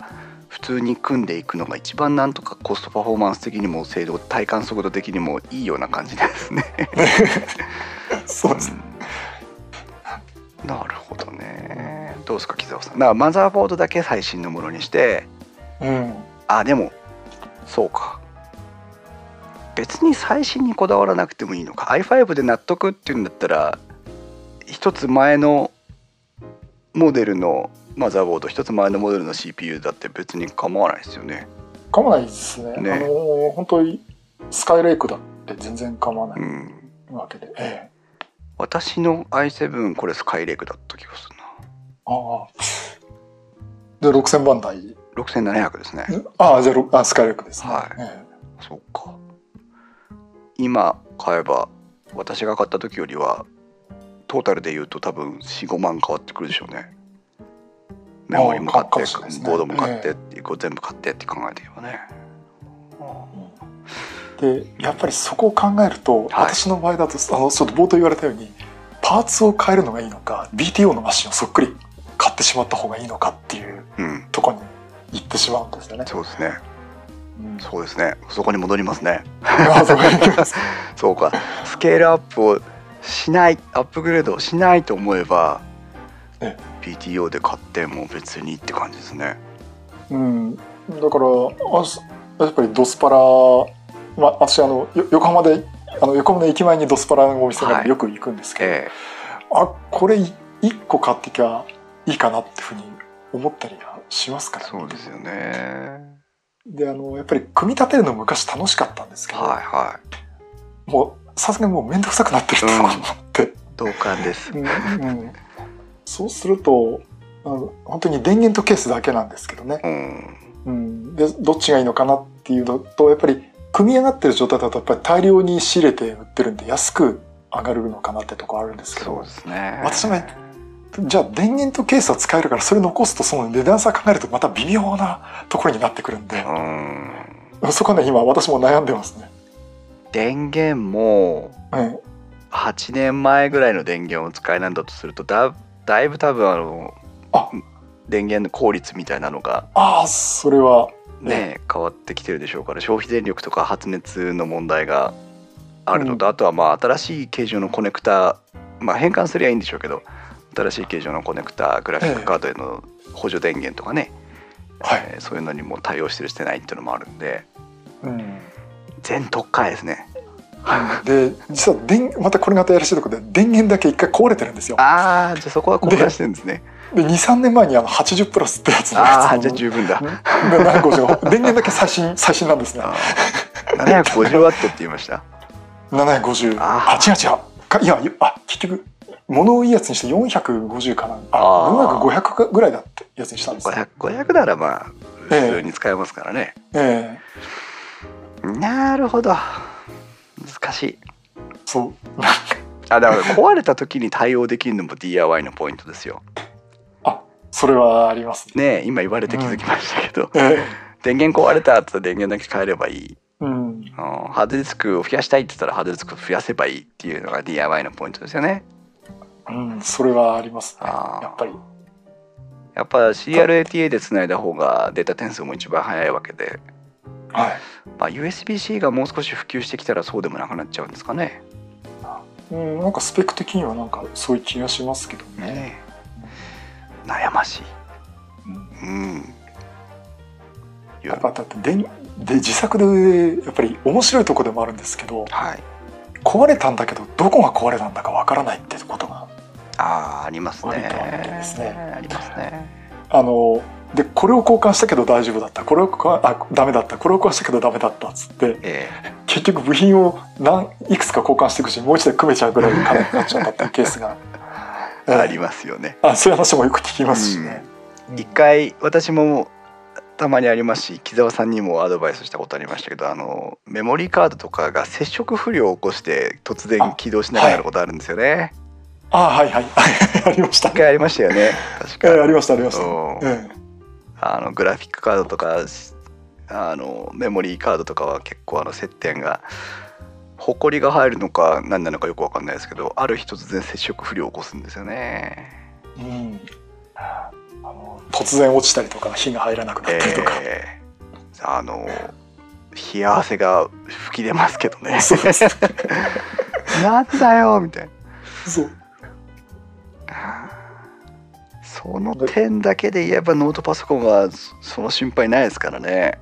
Speaker 1: 普通に組んでいくのが一番なんとかコストパフォーマンス的にも精度体感速度的にもいいような感じですね。
Speaker 2: そうです。ね、
Speaker 1: うん、なるほどね。どうですか木澤さん。だからマザーボードだけ最新のものにして、
Speaker 2: うん、
Speaker 1: あでもそうか別に最新にこだわらなくてもいいのか。i5 で納得っていうんだったら一つ前のモデルのマザーボード一つ前のモデルの CPU だって別に構わないですよね。
Speaker 2: 構わないですね。ね。あの本当にスカイレイクだって全然構わないわけで、うん、ええ、
Speaker 1: 私の i7 これスカイレイクだった気がするな。
Speaker 2: ああ。で6000番台。
Speaker 1: 6700ですね。
Speaker 2: ああじゃあスカイレイクですね。
Speaker 1: はい、ええ、そっか今買えば私が買った時よりはトータルで言うと多分45万変わってくるでしょうねメモリも買って、ね、ボードも買ってっていう、えー、全部買ってって考えていけばね。
Speaker 2: でやっぱりそこを考えると、はい、私の場合だとあのちょっと冒頭言われたようにパーツを変えるのがいいのか BTO のマシンをそっくり買ってしまった方がいいのかっていうとこに行ってしまうんですよね。
Speaker 1: そうですね。うん、そうですね。そこに戻りますね。そうか。スケールアップをしない、アップグレードをしないと思えば、PTO で買っても別にって感じですね。
Speaker 2: うん、だからあやっぱりドスパラ、まあ、私あの横浜であの横浜の駅前にドスパラのお店がよく行くんですけど、はいえー、あこれ1個買ってきゃいいかなっていうふうに思ったりはしますから、
Speaker 1: ね、そうですよね。
Speaker 2: であのやっぱり組み立てるの昔楽しかったんですけど、
Speaker 1: はいは
Speaker 2: い、もうさすがにもう面倒くさくなってるってところもあって、
Speaker 1: 同感です、
Speaker 2: うんうん。そうするとあの本当に電源とケースだけなんですけどね、うん、うん、でどっちがいいのかなっていうのとやっぱり組み上がってる状態だとやっぱり大量に仕入れて売ってるんで安く上がるのかなってとこあるんですけど。
Speaker 1: そうですね。
Speaker 2: 私もじゃあ電源とケースは使えるからそれ残すとその値段差考えるとまた微妙なところになってくるんで、うん、そこはね今私も悩んでますね。
Speaker 1: 電源も8年前ぐらいの電源を使いなんだとするとだだいぶ多分あのあ。電源の効率みたいなのが
Speaker 2: ああそれは。
Speaker 1: ね変わってきてるでしょうから消費電力とか発熱の問題があるのと、うん、あとはまあ新しい形状のコネクタまあ変換すりゃいいんでしょうけど新しい形状のコネクタグラフィックカードへの補助電源とかね、ええー、そういうのにも対応してるしてないっていうのもあるんで、
Speaker 2: うん、
Speaker 1: 全特化ですね。
Speaker 2: で実は電またこれがまたやらしいところで電源だけ一回壊れてるんですよ。
Speaker 1: ああじゃあそこは交換してるんですね。
Speaker 2: で23年前にあの80プラスってやつの
Speaker 1: ああじゃあ十分だ。
Speaker 2: で750電源だけ最新 最新なんですね。
Speaker 1: 750ワットって言いました
Speaker 2: ？750あ違う違う。かいやあ結局物をいいやつにして450かな。あ4500ぐらいだってやつにしたんです、
Speaker 1: ね、500, 500ならまあ普通に使えますからね。
Speaker 2: え
Speaker 1: え。ー、なるほど。難しい。
Speaker 2: そう。
Speaker 1: あだから壊れた時に対応できるのも DIY のポイントですよ。
Speaker 2: あそれはあります。
Speaker 1: ね今言われて気づきましたけど、うん。えー、電源壊れたって電源だけ変えればいい、うん、ハードディスクを増やしたいって言ったらハードディスクを増やせばいいっていうのが DIY のポイントですよね
Speaker 2: うんそれはありますね。やっぱり。
Speaker 1: やっぱ CRATA でつないだ方がデータ転送も一番早いわけで、
Speaker 2: はい。
Speaker 1: まあ、USB-C がもう少し普及してきたらそうでもなくなっちゃうんですかね。
Speaker 2: うん、なんかスペック的にはなんかそういう気がしますけどね。
Speaker 1: ね悩ましい。うん。うん、
Speaker 2: やっぱだってでで自作でやっぱり面白いとこでもあるんですけど、
Speaker 1: はい、
Speaker 2: 壊れたんだけどどこが壊れたんだかわからないってことが
Speaker 1: あありますね。
Speaker 2: ですね。
Speaker 1: ありますね。
Speaker 2: あのでこれを交換したけど大丈夫だったこれをあダメだったこれを交換したけどダメだったっつって、
Speaker 1: え
Speaker 2: ー、結局部品を何いくつか交換していくうちにもう一台組めちゃうぐらいの金になっちゃったっていうケースが、
Speaker 1: えー、ありますよね
Speaker 2: あそういう話もよく聞きますしね。
Speaker 1: うん、一回私もたまにありますし木澤さんにもアドバイスしたことありましたけどあのメモリーカードとかが接触不良を起こして突然起動しなくなることあるんですよね。
Speaker 2: あはいはい ありました。
Speaker 1: 一回ありましたよね。確か、
Speaker 2: えー、ありましたありました。え
Speaker 1: あのグラフィックカードとかあのメモリーカードとかは結構あの接点がほこりが入るのか何なのかよく分かんないですけどある日突然接触不良を起こすんですよね。
Speaker 2: うん、あの突然落ちたりとか火が入らなくなったりとか。え
Speaker 1: ー、あの冷や汗が吹き出ますけどね。なんだよみたいな。
Speaker 2: そう
Speaker 1: その点だけで言えばノートパソコンはその心配ないですからね。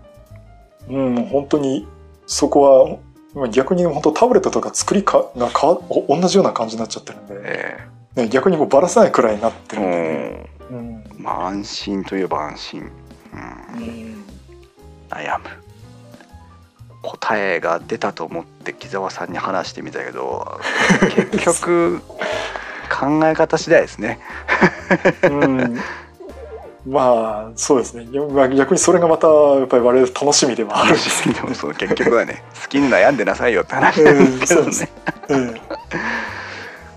Speaker 2: うん、本当にそこは逆に本当タブレットとか作りかがかわ同じような感じになっちゃってるんで、
Speaker 1: え
Speaker 2: ー、ね、逆にもうばらさないくらいになってる。ん。で、ね、
Speaker 1: うん、まあ安心といえば安心、うん、うん、悩む。答えが出たと思って木澤さんに話してみたけど 結局考え方次第ですね。
Speaker 2: うん。まあそうですね。逆にそれがまたやっぱり我々楽しみでもあるし
Speaker 1: でもそう結局はね好きに悩んでなさいよって話ですけどね、うん、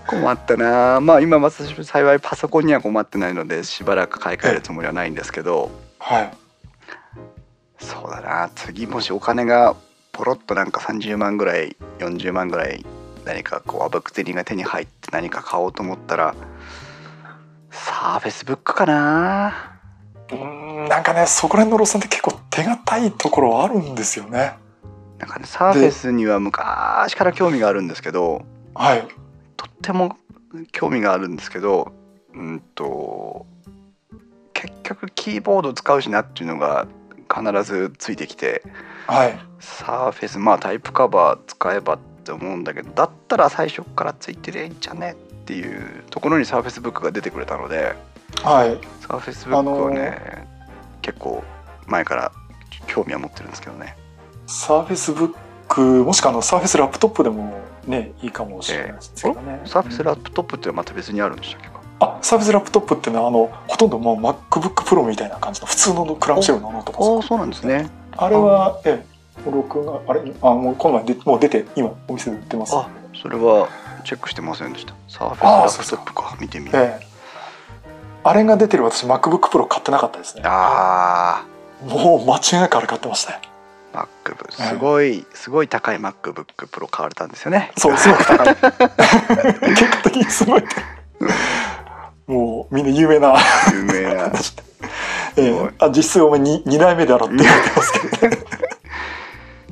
Speaker 1: 困ったな。まあ今私幸いパソコンには困ってないのでしばらく買い替えるつもりはないんですけど、
Speaker 2: はい。
Speaker 1: そうだな。次もしお金がポロッとなんか30万ぐらい40万ぐらい何かこうあぶく銭が手に入って何か買おうと思ったらサーフェスブックかな。
Speaker 2: うんなんかねそこら辺の路線って結構手堅いところあるんですよね。
Speaker 1: なんかねサーフェスには昔から興味があるんですけど
Speaker 2: はい。
Speaker 1: とっても興味があるんですけどうんと結局キーボード使うしなっていうのが必ずついてきて、
Speaker 2: はい、
Speaker 1: Surface まあ Type Cover 使えばって思うんだけどだったら最初からついてりゃいいんじゃねっていうところに Surface Book が出てくれたので、
Speaker 2: はい、
Speaker 1: Surface Book はね、あのー、結構前から興味は持ってるんですけどね。
Speaker 2: Surface Bookもしくはあの Surface Laptop でもねいいかもしれないですけどね、
Speaker 1: えー、 Surface Laptop ってまた別にあるんでしたっけ？か、
Speaker 2: あ Surface Laptop っていうのはあのほとんどもう MacBookPro みたいな感じの普通のクラムシェルのノートパソコン
Speaker 1: あそうなんですね。
Speaker 2: あれはええ録画あれ？あもうこの前でもう出て今お店で売ってます。
Speaker 1: あそれはチェックしてませんでした。サーフェスラップトップか見てみる、ええ、
Speaker 2: あれが出てる私 MacBookPro 買ってなかったですね。
Speaker 1: あ
Speaker 2: あもう間違いなくあれ買ってましたよ
Speaker 1: MacBook すごい、えすごい高い MacBookPro 買われたんですよね。
Speaker 2: そうすごく高い。結果的にすごいもうみんな有名な。
Speaker 1: 有名な。
Speaker 2: えー、あ実質お前 2, 2代目だろって言われてますけどね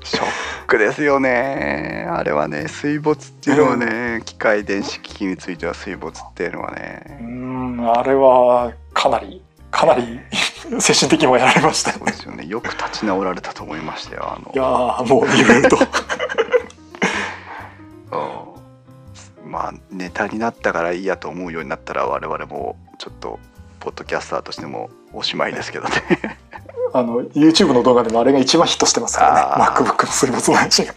Speaker 1: ショックですよね。あれはね水没っていうのはね、うん、機械電子機器については水没っていうのはね。
Speaker 2: うんあれはかなりかなり 精神的にもやられました
Speaker 1: そうですよね。よく立ち直られたと思いましたよあの。
Speaker 2: いやーもういろいろと。
Speaker 1: うん。まあネタになったからいいやと思うようになったら我々もちょっとポッドキャスターとしてもおしまいですけどね
Speaker 2: あの YouTube の動画でもあれが一番ヒットしてますからね。MacBook の水没の話が。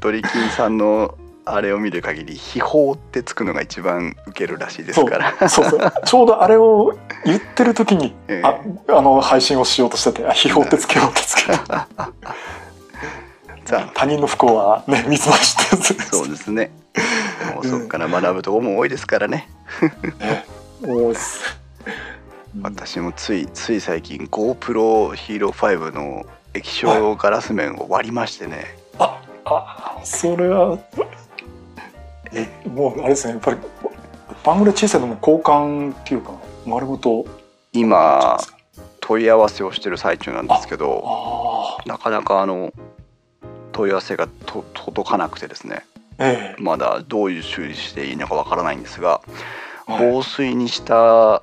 Speaker 1: ドリキンさんのあれを見る限り秘宝ってつくのが一番ウケるらしいですから。
Speaker 2: そうそうちょうどあれを言ってる時に、
Speaker 1: ええ。
Speaker 2: ああの配信をしようとしててあ秘宝ってつけようってつけよ 他人の不幸はね見つまして
Speaker 1: そうですね。でもそこから学ぶところも多いですからね。
Speaker 2: ね多いっす
Speaker 1: 私もついつい最近 GoPro Hero 5の液晶ガラス面を割りましてね、
Speaker 2: ああそれは。えもうあれですね。やっぱりバングレ小さいのも交換っていうか丸ごと。
Speaker 1: 今問い合わせをしてる最中なんですけど
Speaker 2: ああ
Speaker 1: なかなかあの問い合わせがと届かなくてですね。
Speaker 2: ええ。
Speaker 1: まだどういう修理していいのかわからないんですが
Speaker 2: はい。
Speaker 1: 防水にした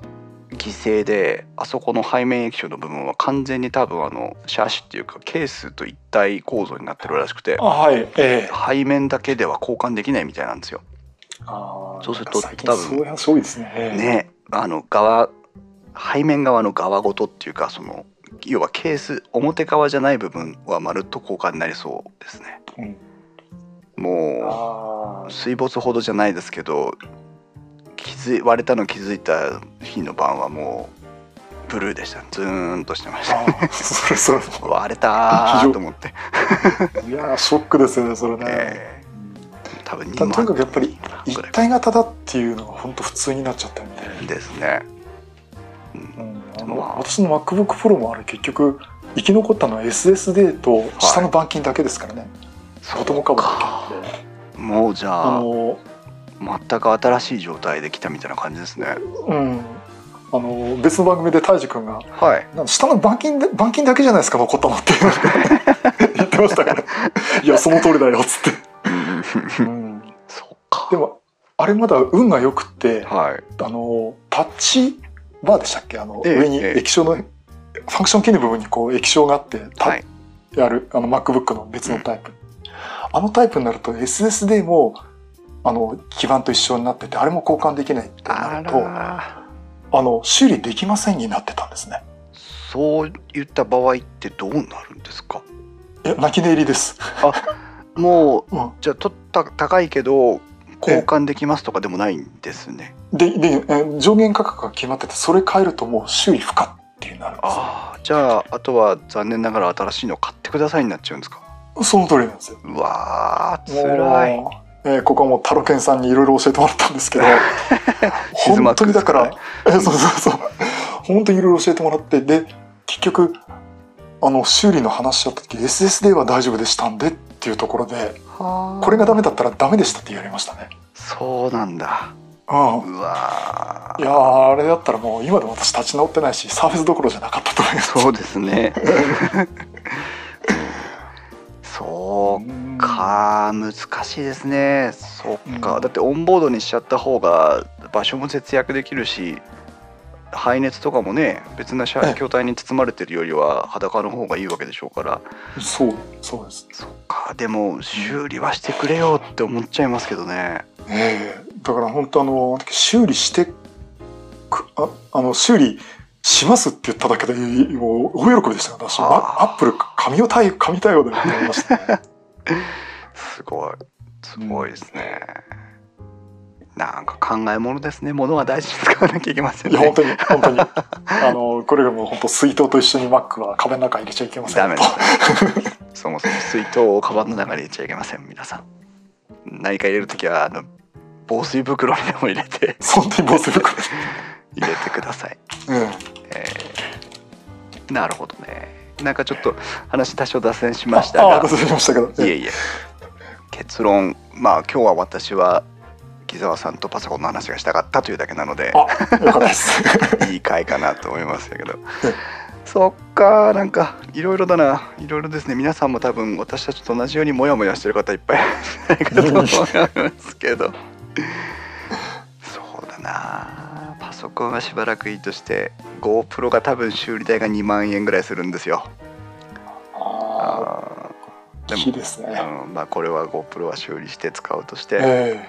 Speaker 1: 犠牲であそこの背面液晶の部分は完全に多分あのシャーシっていうかケースと一体構造になってるらしくて
Speaker 2: あはいええ。
Speaker 1: 背面だけでは交換できないみたいなんですよ。
Speaker 2: あー
Speaker 1: そうすると多分
Speaker 2: ね。ええ。
Speaker 1: ねあの側背面側の側ごとっていうかその要はケース表側じゃない部分はまるっと交換になりそうですね。
Speaker 2: うん。
Speaker 1: も
Speaker 2: あ
Speaker 1: う水没ほどじゃないですけど気づい割れたの気づいた日の晩はもうブルーでした。ズーンとしてました。割れたーと思って、
Speaker 2: いやーショックですよねそれね、
Speaker 1: えー多分2
Speaker 2: たとにか
Speaker 1: 万
Speaker 2: くやっぱり一体型だっていうのが本当普通になっちゃったんで、
Speaker 1: ですね、うん。
Speaker 2: うんあの
Speaker 1: まあ。
Speaker 2: 私の MacBookPro もあれ結局生き残ったのは SSD と下の板金だけですからね、ボトムカバーだけ
Speaker 1: もうじゃあ。
Speaker 2: あの
Speaker 1: 全く新しい状態で来たみたいな感じですね。
Speaker 2: うん。あの別の番組で泰治君が
Speaker 1: はい。
Speaker 2: なんか下の板金で板金だけじゃないですか残ったのって。言ってましたから。いやその通りだよっつって、うん、
Speaker 1: そっか。
Speaker 2: でもあれまだ運が良くって
Speaker 1: はい。
Speaker 2: あのタッチバーでしたっけ？あの、
Speaker 1: ええ
Speaker 2: 上に
Speaker 1: ええ。
Speaker 2: 液晶のファンクションキーの部分にこう液晶があって、た
Speaker 1: はい。
Speaker 2: やるあの MacBook の別のタイプ、あのタイプになると SSD もあの基板と一緒になっててあれも交換できないってな
Speaker 1: あ
Speaker 2: ると
Speaker 1: ら
Speaker 2: あの修理できませんになってたんですね。
Speaker 1: そういった場合ってどうなるんですか？
Speaker 2: いや泣き寝入りです、
Speaker 1: もう
Speaker 2: うん、
Speaker 1: じゃあとった高いけど交換できますとかでもないんですね。
Speaker 2: ででえ上限価格が決まっててそれ変えるともう修理不可っていうなるんですね
Speaker 1: ああじゃああとは残念ながら新しいの買ってくださいになっちゃうんですか？
Speaker 2: その通りなんですよ。
Speaker 1: うわーつらい。
Speaker 2: えーここはもうタロケンさんにいろいろ教えてもらったんですけど。本当にだから、えそうそうそう。本当にいろいろ教えてもらってで結局あの修理の話し合った時 SSD は大丈夫でしたんでっていうところでこれがダメだったらダメでしたって言われましたね。
Speaker 1: そうなんだ。
Speaker 2: うん。
Speaker 1: うわ
Speaker 2: いやーあれだったらもう今でも私立ち直ってないしサーフェスどころじゃなかったと思います。
Speaker 1: そうですね。そうか難しいですね。そっか、
Speaker 2: うん。
Speaker 1: だってオンボードにしちゃった方が場所も節約できるし排熱とかもね別な筐体に包まれてるよりは裸の方がいいわけでしょうから。
Speaker 2: そうそうです。
Speaker 1: そっか。でも修理はしてくれよって思っちゃいますけどね。
Speaker 2: ええ。だから本当あの修理してくああの修理しますって言っただけでもう大喜びでしたよ。私アップル神対応神対応だよって思いました、ね、
Speaker 1: すごいすごいですね。なんか考えものですね。物は大事に使わなきゃいけませんね。
Speaker 2: いや本当に本当に あのこれがもう本当水筒と一緒に Mac は壁の中に入れちゃいけません
Speaker 1: ダメです。そもそも水筒をカバンの中に入れちゃいけません、皆さん。何か入れるときは、あの、防水袋にでも入れて、
Speaker 2: 本当に防水袋
Speaker 1: 入れてください。
Speaker 2: うん
Speaker 1: えーなるほどね。なんかちょっと話多少脱線しましたが。
Speaker 2: 脱線しましたけど。
Speaker 1: いえいえ。結論、まあ今日は私は木澤さんとパソコンの話がしたかったというだけなので、いい回かなと思いましたけど。
Speaker 2: え。
Speaker 1: そっかなんかいろいろだな。いろいろですね。皆さんも多分私たちと同じようにモヤモヤしてる方いっぱいいると思いますけど。そうだなパソコンはしばらくいいとして GoPro が多分修理代が2万円ぐらいするんですよ。
Speaker 2: あ
Speaker 1: あ
Speaker 2: あ、いいですね。
Speaker 1: ーうんまあこれは GoPro は修理して使うとして、
Speaker 2: え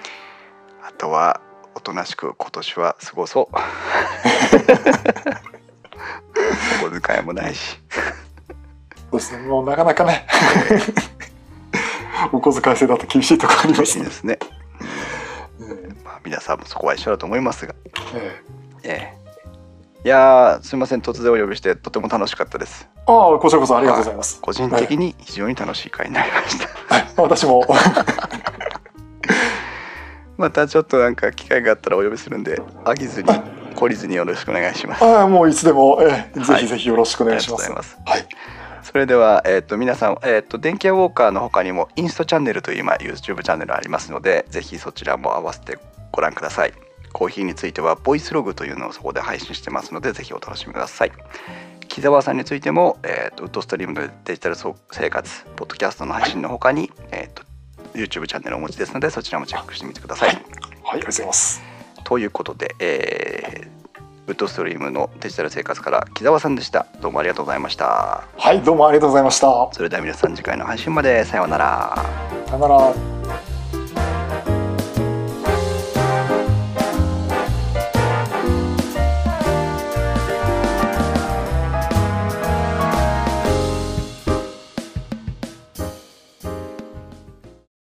Speaker 1: あとはおとなしく今年は過ごそう。お小遣いもないし。
Speaker 2: えそうですね。もうなかなかね、お小遣い制だと厳しいところありますね。
Speaker 1: 皆さんもそこは一緒だと思いますが。
Speaker 2: ええ。
Speaker 1: ええ。いやーすみません。突然お呼びしてとても楽しかったです。
Speaker 2: えああ、こちらこそありがとうございます。
Speaker 1: 個人的に非常に楽しい回になりました。
Speaker 2: はい、私も。
Speaker 1: またちょっとなんか機会があったらお呼びするんで飽きずに懲りずによろしくお願いします。
Speaker 2: ああ、もういつでも、ええぜ
Speaker 1: はい。
Speaker 2: ひぜひよろしくお願いします。
Speaker 1: それでは、えー、と皆さん、えー、と電気屋ウォーカーの他にもインストチャンネルという今 YouTube チャンネルありますのでぜひそちらも合わせてご覧ください。コーヒーについてはボイスログというのをそこで配信してますのでぜひお楽しみください。木澤さんについても、えー、とウッドストリームのデジタル生活ポッドキャストの配信の他に、えー、と YouTube チャンネルをお持ちですのでそちらもチェックしてみてください。
Speaker 2: はい、ありがとうございます。
Speaker 1: ということで、えーウッドストリームのデジタル生活から木澤さんでした。どうもありがとうございました。
Speaker 2: はい、どうもありがとうございました。
Speaker 1: それでは皆さん次回の配信までさようなら。
Speaker 2: さよなら。